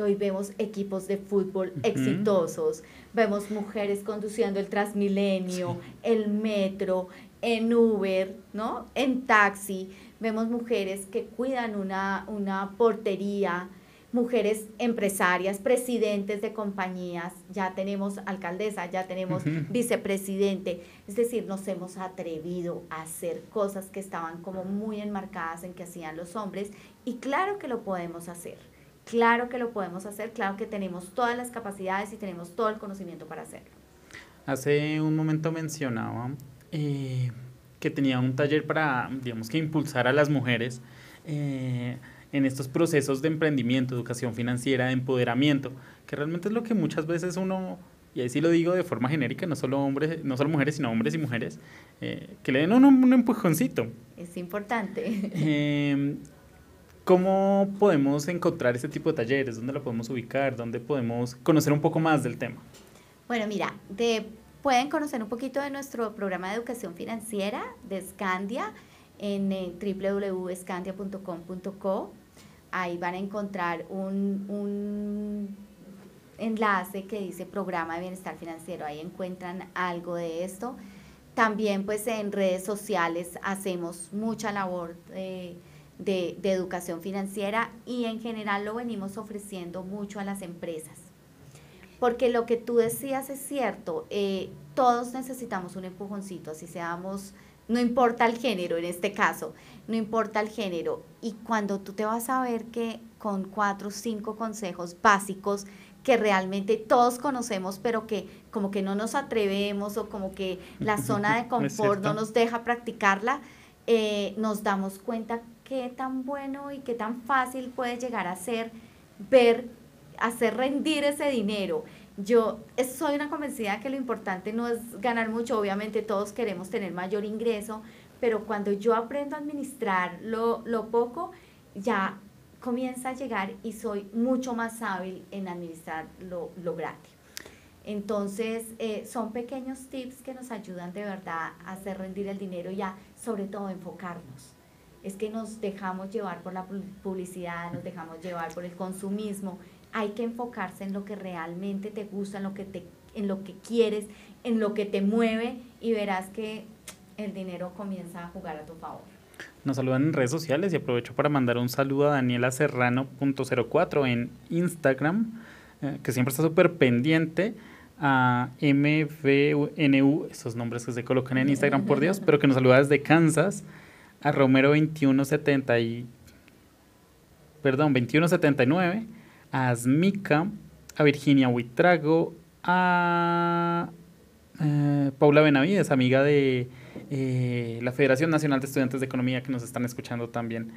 Hoy vemos equipos de fútbol exitosos, vemos mujeres conduciendo el Transmilenio, el metro, en Uber, ¿no? En taxi, vemos mujeres que cuidan una, una portería, mujeres empresarias, presidentes de compañías, ya tenemos alcaldesa, ya tenemos vicepresidente, es decir, nos hemos atrevido a hacer cosas que estaban como muy enmarcadas en que hacían los hombres y claro que lo podemos hacer, claro que lo podemos hacer, claro que tenemos todas las capacidades y tenemos todo el conocimiento para hacerlo. Hace un momento mencionaba eh, que tenía un taller para, digamos que impulsar a las mujeres eh, en estos procesos de emprendimiento, educación financiera, de empoderamiento, que realmente es lo que muchas veces uno, y ahí sí lo digo de forma genérica, no solo hombres, no solo mujeres, sino hombres y mujeres, eh, que le den un, un empujoncito. Es importante. Eh, ¿Cómo podemos encontrar este tipo de talleres? ¿Dónde lo podemos ubicar? ¿Dónde podemos conocer un poco más del tema? Bueno, mira, de, pueden conocer un poquito de nuestro programa de educación financiera de Scandia en eh, www.scandia.com.co. Ahí van a encontrar un, un enlace que dice programa de bienestar financiero. Ahí encuentran algo de esto. También pues en redes sociales hacemos mucha labor eh, de, de educación financiera y en general lo venimos ofreciendo mucho a las empresas. Porque lo que tú decías es cierto, eh, todos necesitamos un empujoncito, así seamos, no importa el género en este caso, no importa el género. Y cuando tú te vas a ver que con cuatro o cinco consejos básicos que realmente todos conocemos, pero que como que no nos atrevemos o como que la zona de confort no nos deja practicarla, eh, nos damos cuenta qué tan bueno y qué tan fácil puede llegar a ser ver, hacer rendir ese dinero. Yo soy una convencida que lo importante no es ganar mucho, obviamente todos queremos tener mayor ingreso, pero cuando yo aprendo a administrar lo, poco, ya comienza a llegar y soy mucho más hábil en administrar lo, lo grande. Entonces, eh, son pequeños tips que nos ayudan de verdad a hacer rendir el dinero y a, sobre todo, enfocarnos. Es que nos dejamos llevar por la pu- publicidad, nos dejamos llevar por el consumismo. Hay que enfocarse en lo que realmente te gusta, en lo que, te, en lo que quieres, en lo que te mueve y verás que el dinero comienza a jugar a tu favor. Nos saludan en redes sociales y aprovecho para mandar un saludo a Daniela Serrano.04 en Instagram, eh, que siempre está súper pendiente a MVNU, esos nombres que se colocan en Instagram, por Dios, pero que nos saluda desde Kansas, a Romero2170 y, perdón, 2179, a Asmica, a Virginia Huitrago, a eh, Paula Benavides, amiga de eh, la Federación Nacional de Estudiantes de Economía que nos están escuchando también.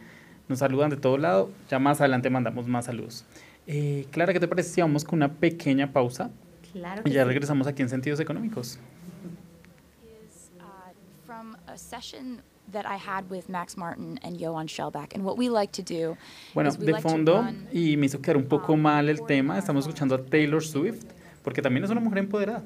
Nos saludan de todo lado. Ya más adelante mandamos más saludos. Eh, Clara, ¿qué te parece si vamos con una pequeña pausa? Claro Y que ya sí. regresamos aquí en Sentidos Económicos. is uh, from a session that I had with Max Martin and Johan Shellback. And what we like to do Bueno, is we de like to fondo, run y me hizo quedar un poco mal el tema, estamos escuchando a Taylor Swift, porque también es una mujer empoderada.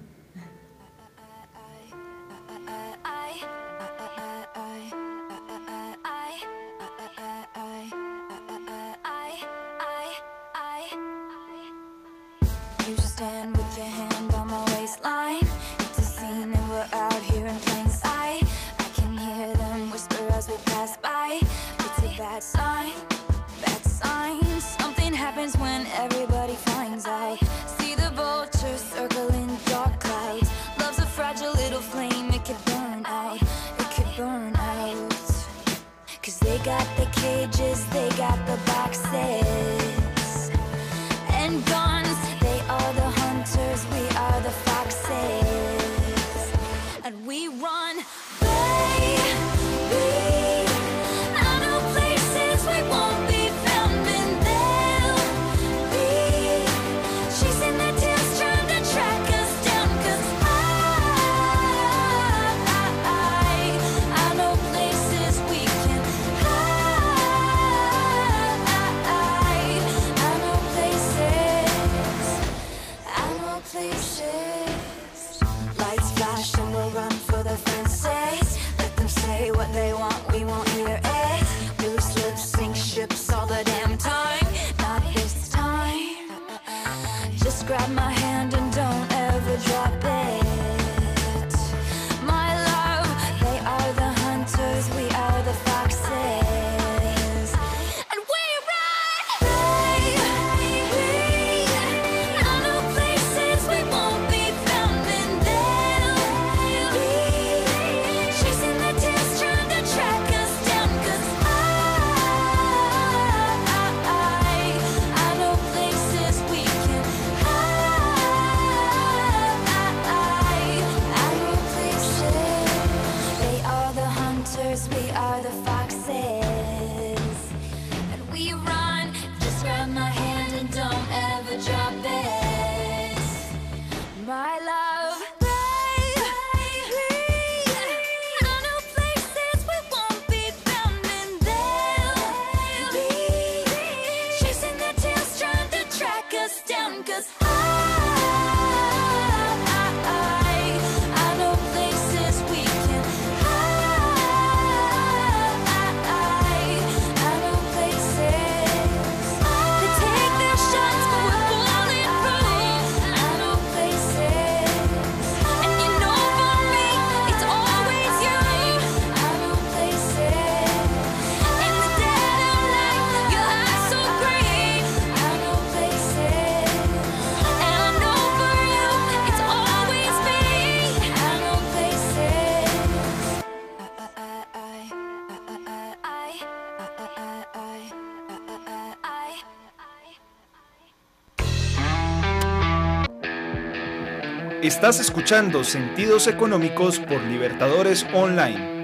Estás escuchando Sentidos Económicos por Libertadores Online.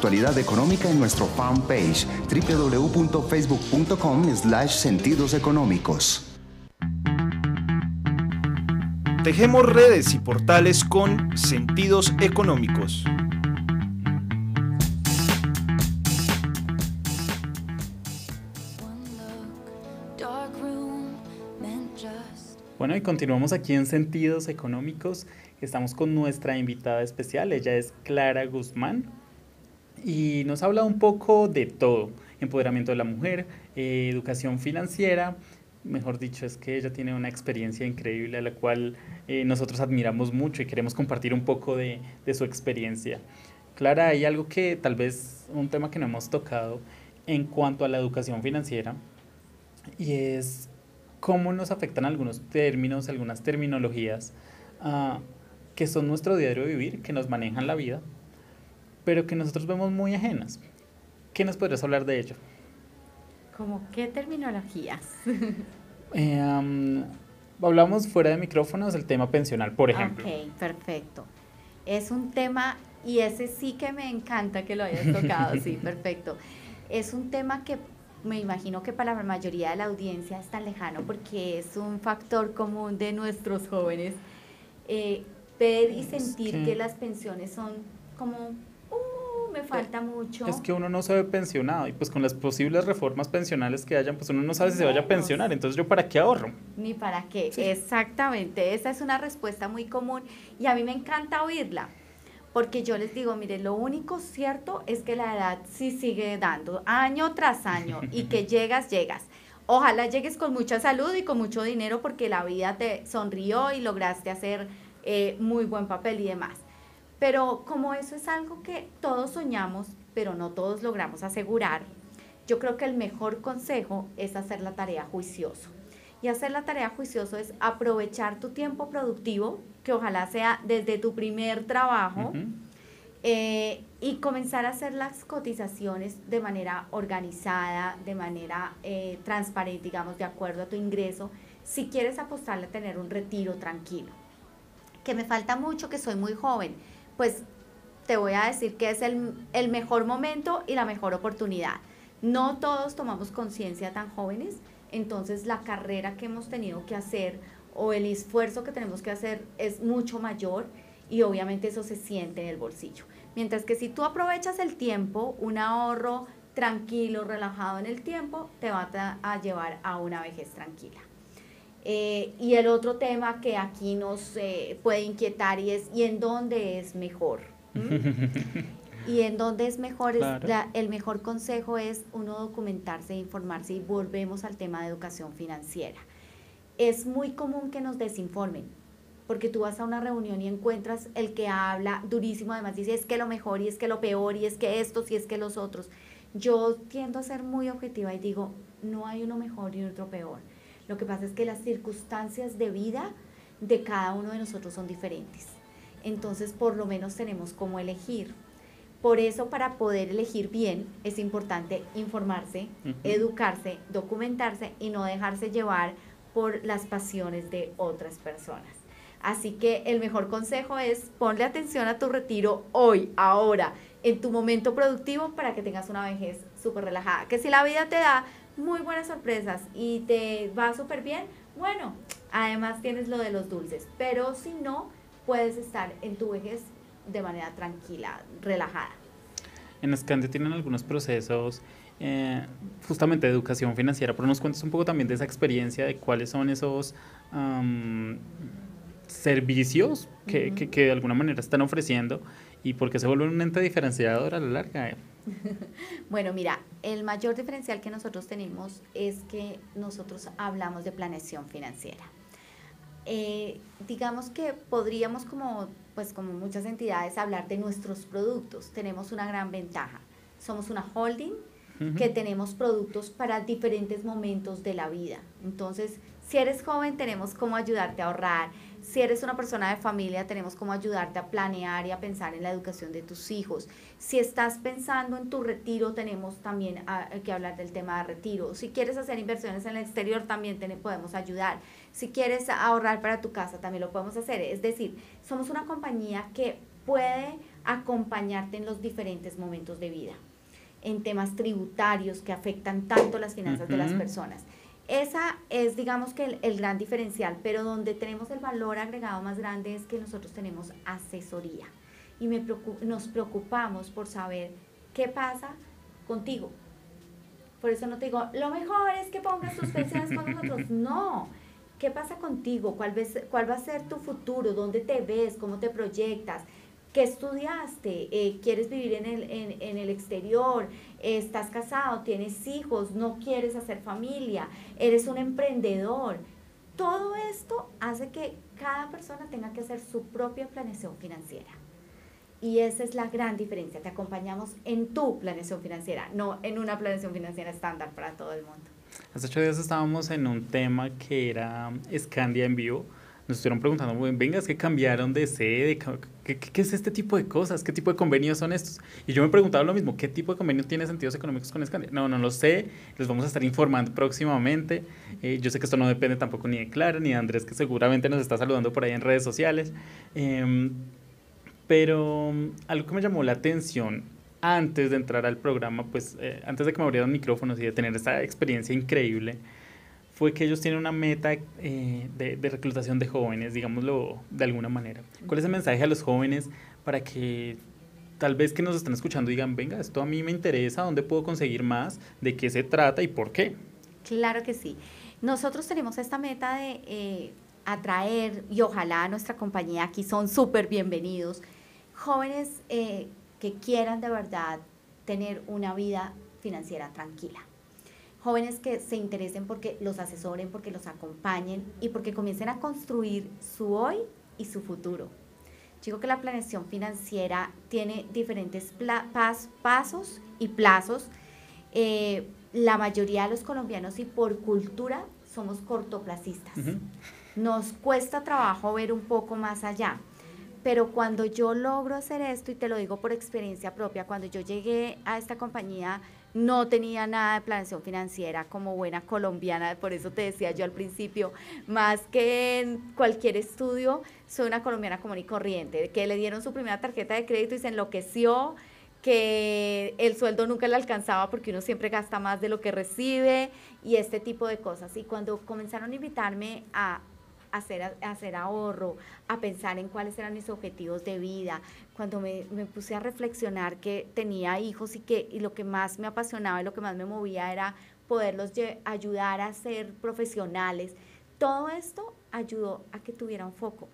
actualidad económica en nuestro fanpage www.facebook.com slash sentidos económicos. Tejemos redes y portales con sentidos económicos. Bueno, y continuamos aquí en Sentidos Económicos. Estamos con nuestra invitada especial. Ella es Clara Guzmán, y nos habla un poco de todo, empoderamiento de la mujer, eh, educación financiera, mejor dicho, es que ella tiene una experiencia increíble a la cual eh, nosotros admiramos mucho y queremos compartir un poco de, de, su experiencia. Clara, hay algo que tal vez, un tema que no hemos tocado en cuanto a la educación financiera y es cómo nos afectan algunos términos, algunas terminologías ah, que son nuestro diario de vivir, que nos manejan la vida pero que nosotros vemos muy ajenas. ¿Qué nos podrías hablar de ello? ¿Cómo qué terminologías? Eh, am, hablamos fuera de micrófonos del tema pensional, por ejemplo. Ok, perfecto. Es un tema, y ese sí que me encanta que lo hayas tocado, sí, perfecto. Es un tema que me imagino que para la mayoría de la audiencia es tan lejano porque es un factor común de nuestros jóvenes. eh, ver y sentir que- que las pensiones son como, me falta mucho. Es que uno no se ve pensionado y pues con las posibles reformas pensionales que hayan, pues uno no sabe si se vaya a pensionar. Entonces, ¿yo para qué ahorro? Ni para qué. Exactamente. Esa es una respuesta muy común y a mí me encanta oírla. Porque yo les digo, mire, lo único cierto es que la edad sí sigue dando año tras año y que llegas, llegas. Ojalá llegues con mucha salud y con mucho dinero porque la vida te sonrió y lograste hacer eh, muy buen papel y demás. Pero como eso es algo que todos soñamos, pero no todos logramos asegurar, yo creo que el mejor consejo es hacer la tarea juicioso. Y hacer la tarea juicioso es aprovechar tu tiempo productivo, que ojalá sea desde tu primer trabajo, eh, y comenzar a hacer las cotizaciones de manera organizada, de manera eh, transparente, digamos, de acuerdo a tu ingreso, si quieres apostarle a tener un retiro tranquilo. Que me falta mucho, que soy muy joven, pues te voy a decir que es el, el mejor momento y la mejor oportunidad. No todos tomamos conciencia tan jóvenes, entonces la carrera que hemos tenido que hacer o el esfuerzo que tenemos que hacer es mucho mayor y obviamente eso se siente en el bolsillo. Mientras que si tú aprovechas el tiempo, un ahorro tranquilo, relajado en el tiempo, te va a, llevar a una vejez tranquila. Eh, y el otro tema que aquí nos eh, puede inquietar y es, ¿y en dónde es mejor? ¿Mm? Y en dónde es mejor, es Claro. la- el mejor consejo es uno documentarse, informarse y volvemos al tema de educación financiera. Es muy común que nos desinformen, porque tú vas a una reunión y encuentras el que habla durísimo, además dice es que lo mejor y es que lo peor y es que estos y es que los otros. Yo tiendo a ser muy objetiva y digo, no hay uno mejor y otro peor. Lo que pasa es que las circunstancias de vida de cada uno de nosotros son diferentes. Entonces, por lo menos tenemos cómo elegir. Por eso, para poder elegir bien, es importante informarse, educarse, documentarse y no dejarse llevar por las pasiones de otras personas. Así que el mejor consejo es ponle atención a tu retiro hoy, ahora, en tu momento productivo para que tengas una vejez súper relajada. Que si la vida te da muy buenas sorpresas y te va súper bien, bueno, además tienes lo de los dulces, pero si no, puedes estar en tu vejez de manera tranquila, relajada. En Scande tienen algunos procesos eh, justamente de educación financiera, pero nos cuentas un poco también de esa experiencia, de cuáles son esos servicios que- que de alguna manera están ofreciendo y por qué se vuelven un ente diferenciador a la larga. eh. Bueno, mira, el mayor diferencial que nosotros tenemos es que nosotros hablamos de planeación financiera. Eh, digamos que podríamos como, pues como muchas entidades hablar de nuestros productos. Tenemos una gran ventaja. Somos una holding Ujú. que tenemos productos para diferentes momentos de la vida. Entonces, si eres joven, tenemos cómo ayudarte a ahorrar. Si eres una persona de familia, tenemos cómo ayudarte a planear y a pensar en la educación de tus hijos. Si estás pensando en tu retiro, tenemos también ah, que hablar del tema de retiro. Si quieres hacer inversiones en el exterior, también te podemos ayudar. Si quieres ahorrar para tu casa, también lo podemos hacer. Es decir, somos una compañía que puede acompañarte en los diferentes momentos de vida en temas tributarios que afectan tanto las finanzas de las personas. Esa es, digamos que el, el gran diferencial, pero donde tenemos el valor agregado más grande es que nosotros tenemos asesoría y me preocu- nos preocupamos por saber qué pasa contigo. Por eso no te digo, lo mejor es que pongas tus pensiones con nosotros. No. ¿Qué pasa contigo? ¿Cuál, ves- ¿Cuál va a ser tu futuro? ¿Dónde te ves? ¿Cómo te proyectas? ¿Qué estudiaste? Eh, ¿Quieres vivir en el, en, el exterior? ¿Estás casado? ¿Tienes hijos? ¿No quieres hacer familia? ¿Eres un emprendedor? Todo esto hace que cada persona tenga que hacer su propia planeación financiera. Y esa es la gran diferencia. Te acompañamos en tu planeación financiera, no en una planeación financiera estándar para todo el mundo. Hace ocho días estábamos en un tema que era Scandia en vivo. Nos estuvieron preguntando, "Bueno, venga, es que cambiaron de sede, ¿qué, qué, qué es este tipo de cosas? ¿Qué tipo de convenios son estos? Y yo me preguntaba lo mismo, ¿qué tipo de convenio tiene sentidos económicos con Scandia? No, no lo sé, les vamos a estar informando próximamente. Eh, yo sé que esto no depende tampoco ni de Clara ni de Andrés, que seguramente nos está saludando por ahí en redes sociales. Em, pero algo que me llamó la atención antes de entrar al programa, pues eh, antes de que me abrieran micrófonos y de tener esta experiencia increíble, fue que ellos tienen una meta eh, de, reclutación de jóvenes, digámoslo de alguna manera. ¿Cuál es el mensaje a los jóvenes para que tal vez que nos están escuchando digan, venga, esto a mí me interesa, ¿dónde puedo conseguir más? ¿De qué se trata y por qué? Claro que sí. Nosotros tenemos esta meta de eh, atraer y ojalá nuestra compañía aquí son súper bienvenidos. Jóvenes eh, que quieran de verdad tener una vida financiera tranquila. Jóvenes que se interesen porque los asesoren, porque los acompañen y porque comiencen a construir su hoy y su futuro. Digo que la planeación financiera tiene diferentes pas- pasos y plazos. Eh, la mayoría de los colombianos y por cultura somos cortoplacistas. Nos cuesta trabajo ver un poco más allá. Pero cuando yo logro hacer esto, y te lo digo por experiencia propia, cuando yo llegué a esta compañía no tenía nada de planeación financiera como buena colombiana, por eso te decía yo al principio, más que en cualquier estudio, soy una colombiana común y corriente, que le dieron su primera tarjeta de crédito y se enloqueció, que el sueldo nunca le alcanzaba porque uno siempre gasta más de lo que recibe y este tipo de cosas. Y cuando comenzaron a invitarme a hacer, hacer ahorro, a pensar en cuáles eran mis objetivos de vida, cuando me, me puse a reflexionar que tenía hijos y que y lo que más me apasionaba y lo que más me movía era poderlos ayudar a ser profesionales. Todo esto ayudó a que tuviera un foco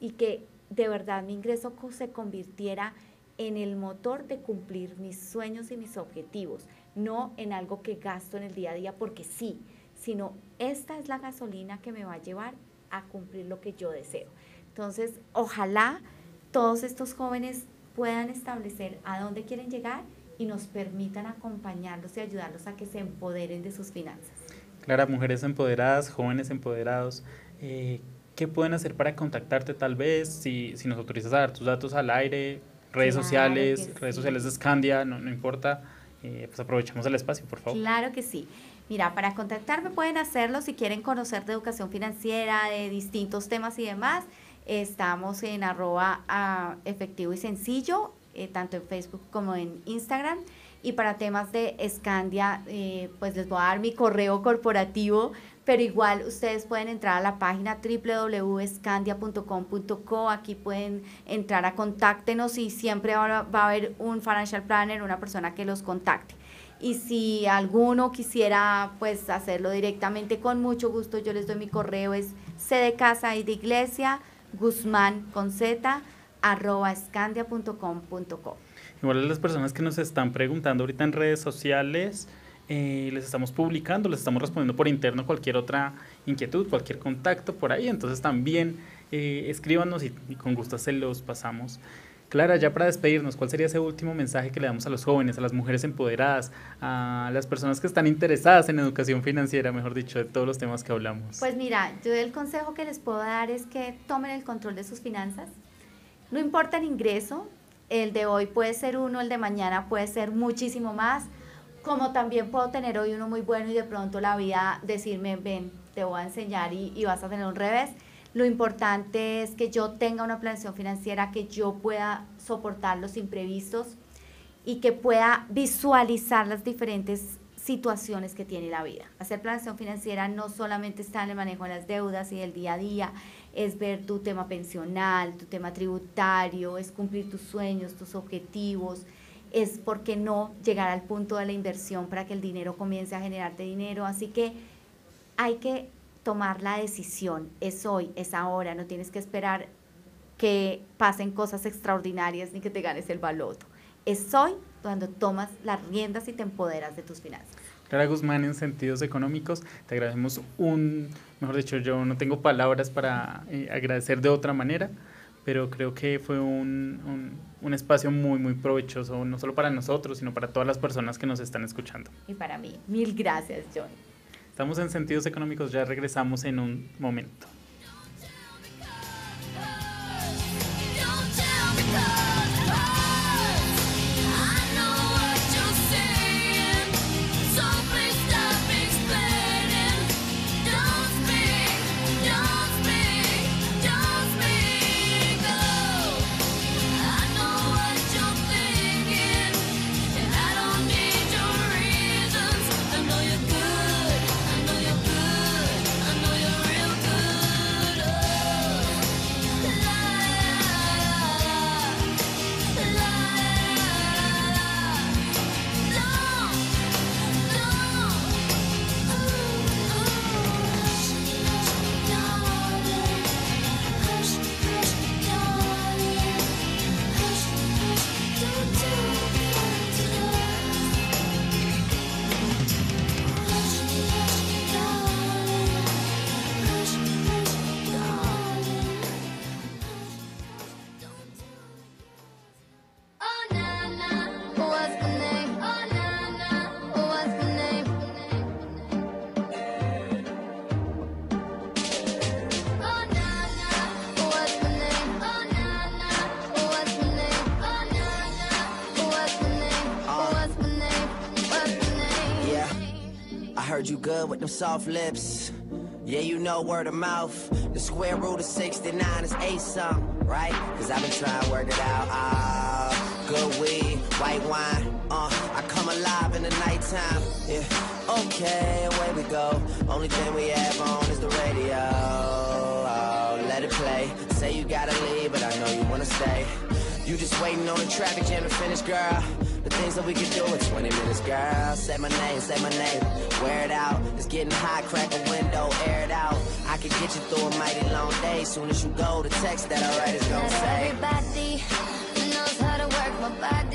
y que de verdad mi ingreso se convirtiera en el motor de cumplir mis sueños y mis objetivos, no en algo que gasto en el día a día porque sí, sino esta es la gasolina que me va a llevar a cumplir lo que yo deseo. Entonces, ojalá todos estos jóvenes puedan establecer a dónde quieren llegar y nos permitan acompañarlos y ayudarlos a que se empoderen de sus finanzas. Clara, mujeres empoderadas, jóvenes empoderados, eh, ¿qué pueden hacer para contactarte tal vez? Si, si nos autorizas a dar tus datos al aire, redes Claro sociales, redes sociales de Scandia, no, no importa, eh, pues aprovechamos el espacio, por favor. Claro que sí. Mira, para contactarme pueden hacerlo si quieren conocer de educación financiera, de distintos temas y demás. Estamos en arroba efectivo y sencillo, eh, tanto en Facebook como en Instagram. Y para temas de Scandia, eh, pues les voy a dar mi correo corporativo, pero igual ustedes pueden entrar a la página www.scandia.com.co, aquí pueden entrar a contáctenos y siempre va a haber un financial planner, una persona que los contacte. Y si alguno quisiera pues hacerlo directamente con mucho gusto, yo les doy mi correo, es c de casa y de iglesia, guzmán con z, arroba escandia.com.co. Igual las personas que nos están preguntando ahorita en redes sociales, eh, les estamos publicando, les estamos respondiendo por interno cualquier otra inquietud, cualquier contacto por ahí. Entonces también eh, escríbanos y con gusto se los pasamos. Clara, ya para despedirnos, ¿cuál sería ese último mensaje que le damos a los jóvenes, a las mujeres empoderadas, a las personas que están interesadas en educación financiera, mejor dicho, de todos los temas que hablamos? Pues mira, yo el consejo que les puedo dar es que tomen el control de sus finanzas. No importa el ingreso, el de hoy puede ser uno, el de mañana puede ser muchísimo más, como también puedo tener hoy uno muy bueno y de pronto la vida decirme, ven, te voy a enseñar y, y vas a tener un revés. Lo importante es que yo tenga una planeación financiera, que yo pueda soportar los imprevistos y que pueda visualizar las diferentes situaciones que tiene la vida. Hacer planeación financiera no solamente está en el manejo de las deudas y del día a día, es ver tu tema pensional, tu tema tributario, es cumplir tus sueños, tus objetivos, es por qué no llegar al punto de la inversión para que el dinero comience a generarte dinero. Así que hay que tomar la decisión, es hoy, es ahora, no tienes que esperar que pasen cosas extraordinarias ni que te ganes el baloto. Es hoy cuando tomas las riendas y te empoderas de tus finanzas. Clara Guzmán, en sentidos económicos, te agradecemos un, mejor dicho, yo no tengo palabras para eh, agradecer de otra manera, pero creo que fue un, un, un espacio muy, muy provechoso, no solo para nosotros, sino para todas las personas que nos están escuchando. Y para mí, mil gracias, John. Estamos en Sentidos Económicos, ya regresamos en un momento. Good with them soft lips. Yeah, you know word of mouth. The square root of 69 is eight something, right? Cause I've been trying to work it out. Ah, good weed, white wine. Uh, I come alive in the nighttime. Yeah, okay, away we go. Only thing we have on is the radio. Oh, let it play. Say you gotta leave, but I know you wanna stay. You just waiting on the traffic jam to finish, girl. Things that we could do in 20 minutes, girl. Say my name, say my name. Wear it out. It's getting hot, crack a window, air it out. I can get you through a mighty long day. Soon as you go, the text that I write is gonna say. everybody knows how to work my body,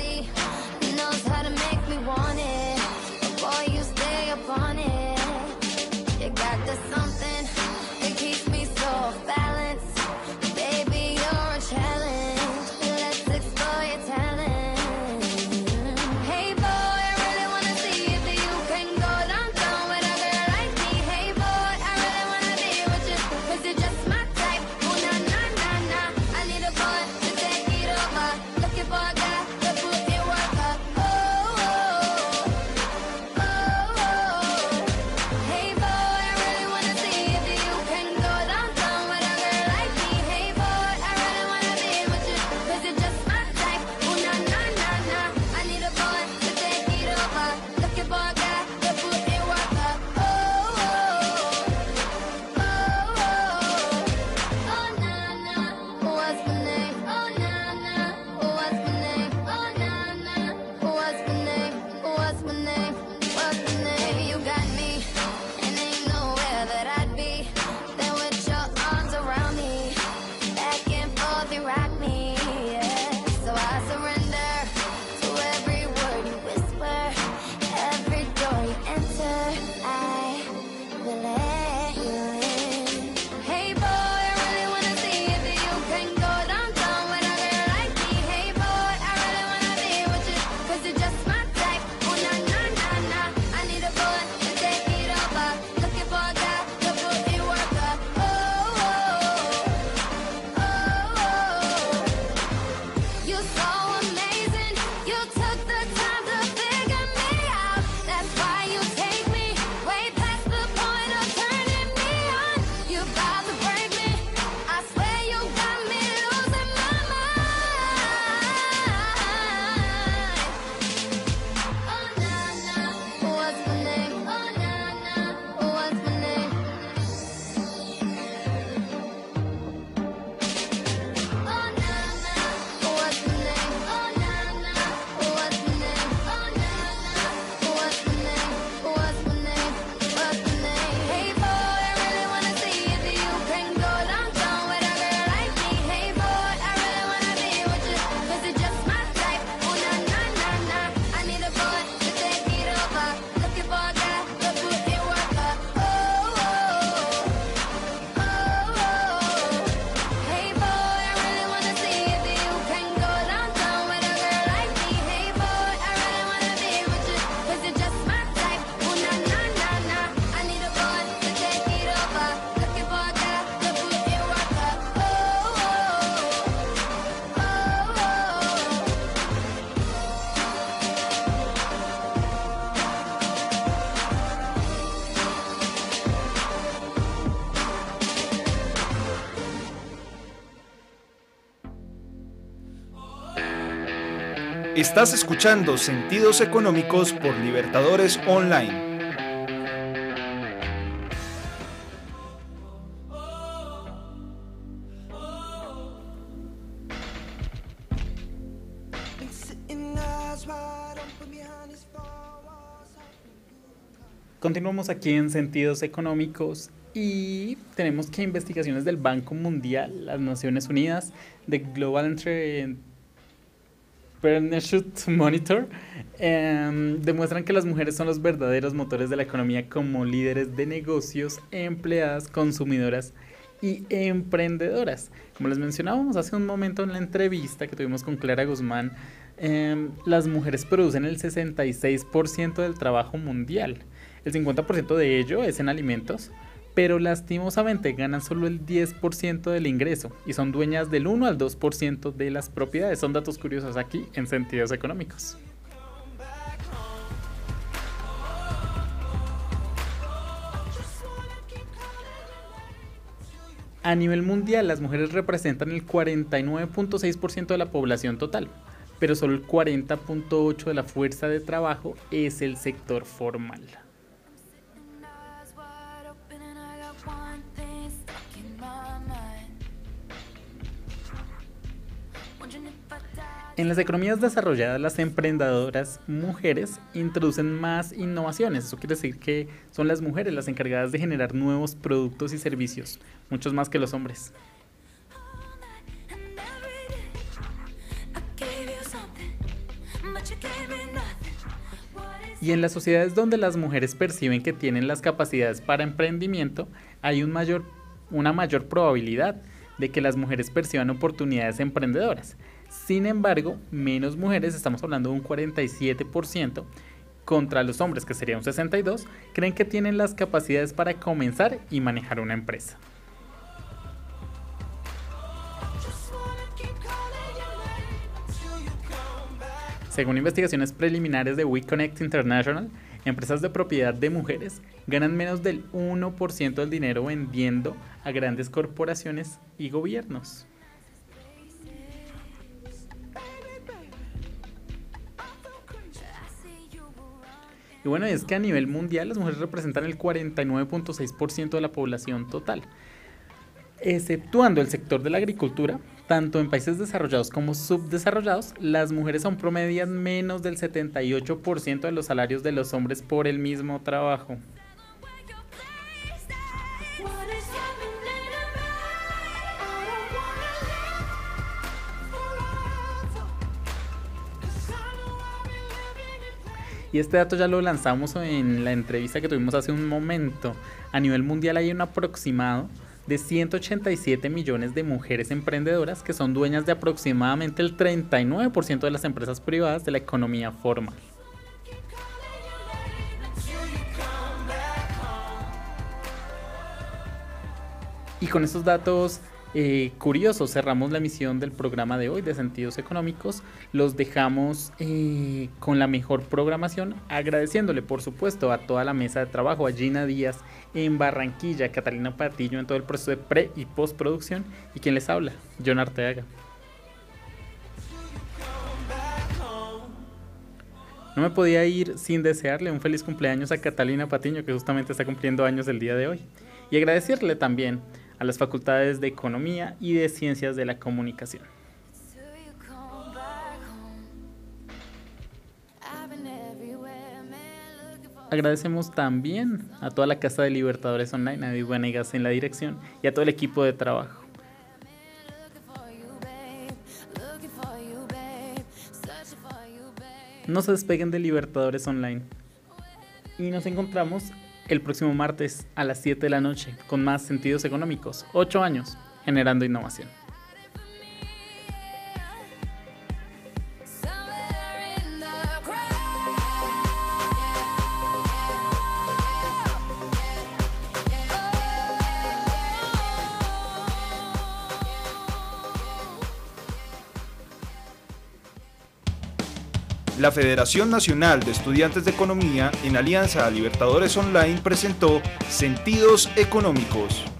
Estás escuchando Sentidos Económicos por Libertadores Online. Continuamos aquí en Sentidos Económicos y tenemos que investigaciones del Banco Mundial, las Naciones Unidas, de Global Entrepreneurship Monitor, em, demuestran que las mujeres son los verdaderos motores de la economía como líderes de negocios, empleadas, consumidoras y emprendedoras. Como les mencionábamos hace un momento en la entrevista que tuvimos con Clara Guzmán, em, las mujeres producen el 66% del trabajo mundial. El 50% de ello es en alimentos, pero lastimosamente ganan solo el 10% del ingreso y son dueñas del 1 al 2% de las propiedades. Son datos curiosos aquí en sentidos económicos. A nivel mundial, las mujeres representan el 49.6% de la población total, pero solo el 40.8% de la fuerza de trabajo es el sector formal. En las economías desarrolladas, las emprendedoras mujeres introducen más innovaciones. Eso quiere decir que son las mujeres las encargadas de generar nuevos productos y servicios, muchos más que los hombres. Y en las sociedades donde las mujeres perciben que tienen las capacidades para emprendimiento, hay una mayor probabilidad de que las mujeres perciban oportunidades emprendedoras. Sin embargo, menos mujeres, estamos hablando de un 47%, contra los hombres, que sería un 62%, creen que tienen las capacidades para comenzar y manejar una empresa. Según investigaciones preliminares de WeConnect International, empresas de propiedad de mujeres ganan menos del 1% del dinero vendiendo a grandes corporaciones y gobiernos. Y bueno, es que a nivel mundial las mujeres representan el 49.6% de la población total. Exceptuando el sector de la agricultura, tanto en países desarrollados como subdesarrollados, las mujeres son promedian menos del 78% de los salarios de los hombres por el mismo trabajo. Y este dato ya lo lanzamos en la entrevista que tuvimos hace un momento. A nivel mundial hay un aproximado de 187 millones de mujeres emprendedoras que son dueñas de aproximadamente el 39% de las empresas privadas de la economía formal. Y con estos datos eh, curiosos cerramos la emisión del programa de hoy de Sentidos Económicos. Los dejamos eh, con la mejor programación, agradeciéndole por supuesto a toda la mesa de trabajo, a Gina Díaz en Barranquilla, Catalina Patillo en todo el proceso de pre y postproducción y quien les habla, John Arteaga. No me podía ir sin desearle un feliz cumpleaños a Catalina Patiño, que justamente está cumpliendo años el día de hoy. Y agradecerle también a las facultades de Economía y de Ciencias de la Comunicación. Agradecemos también a toda la Casa de Libertadores Online, a David Vanegas en la dirección y a todo el equipo de trabajo. No se despeguen de Libertadores Online. Y nos encontramos el próximo martes a las 7 de la noche con más sentidos económicos. 8 años generando innovación. La Federación Nacional de Estudiantes de Economía, en alianza a Libertadores Online, presentó Sentidos Económicos.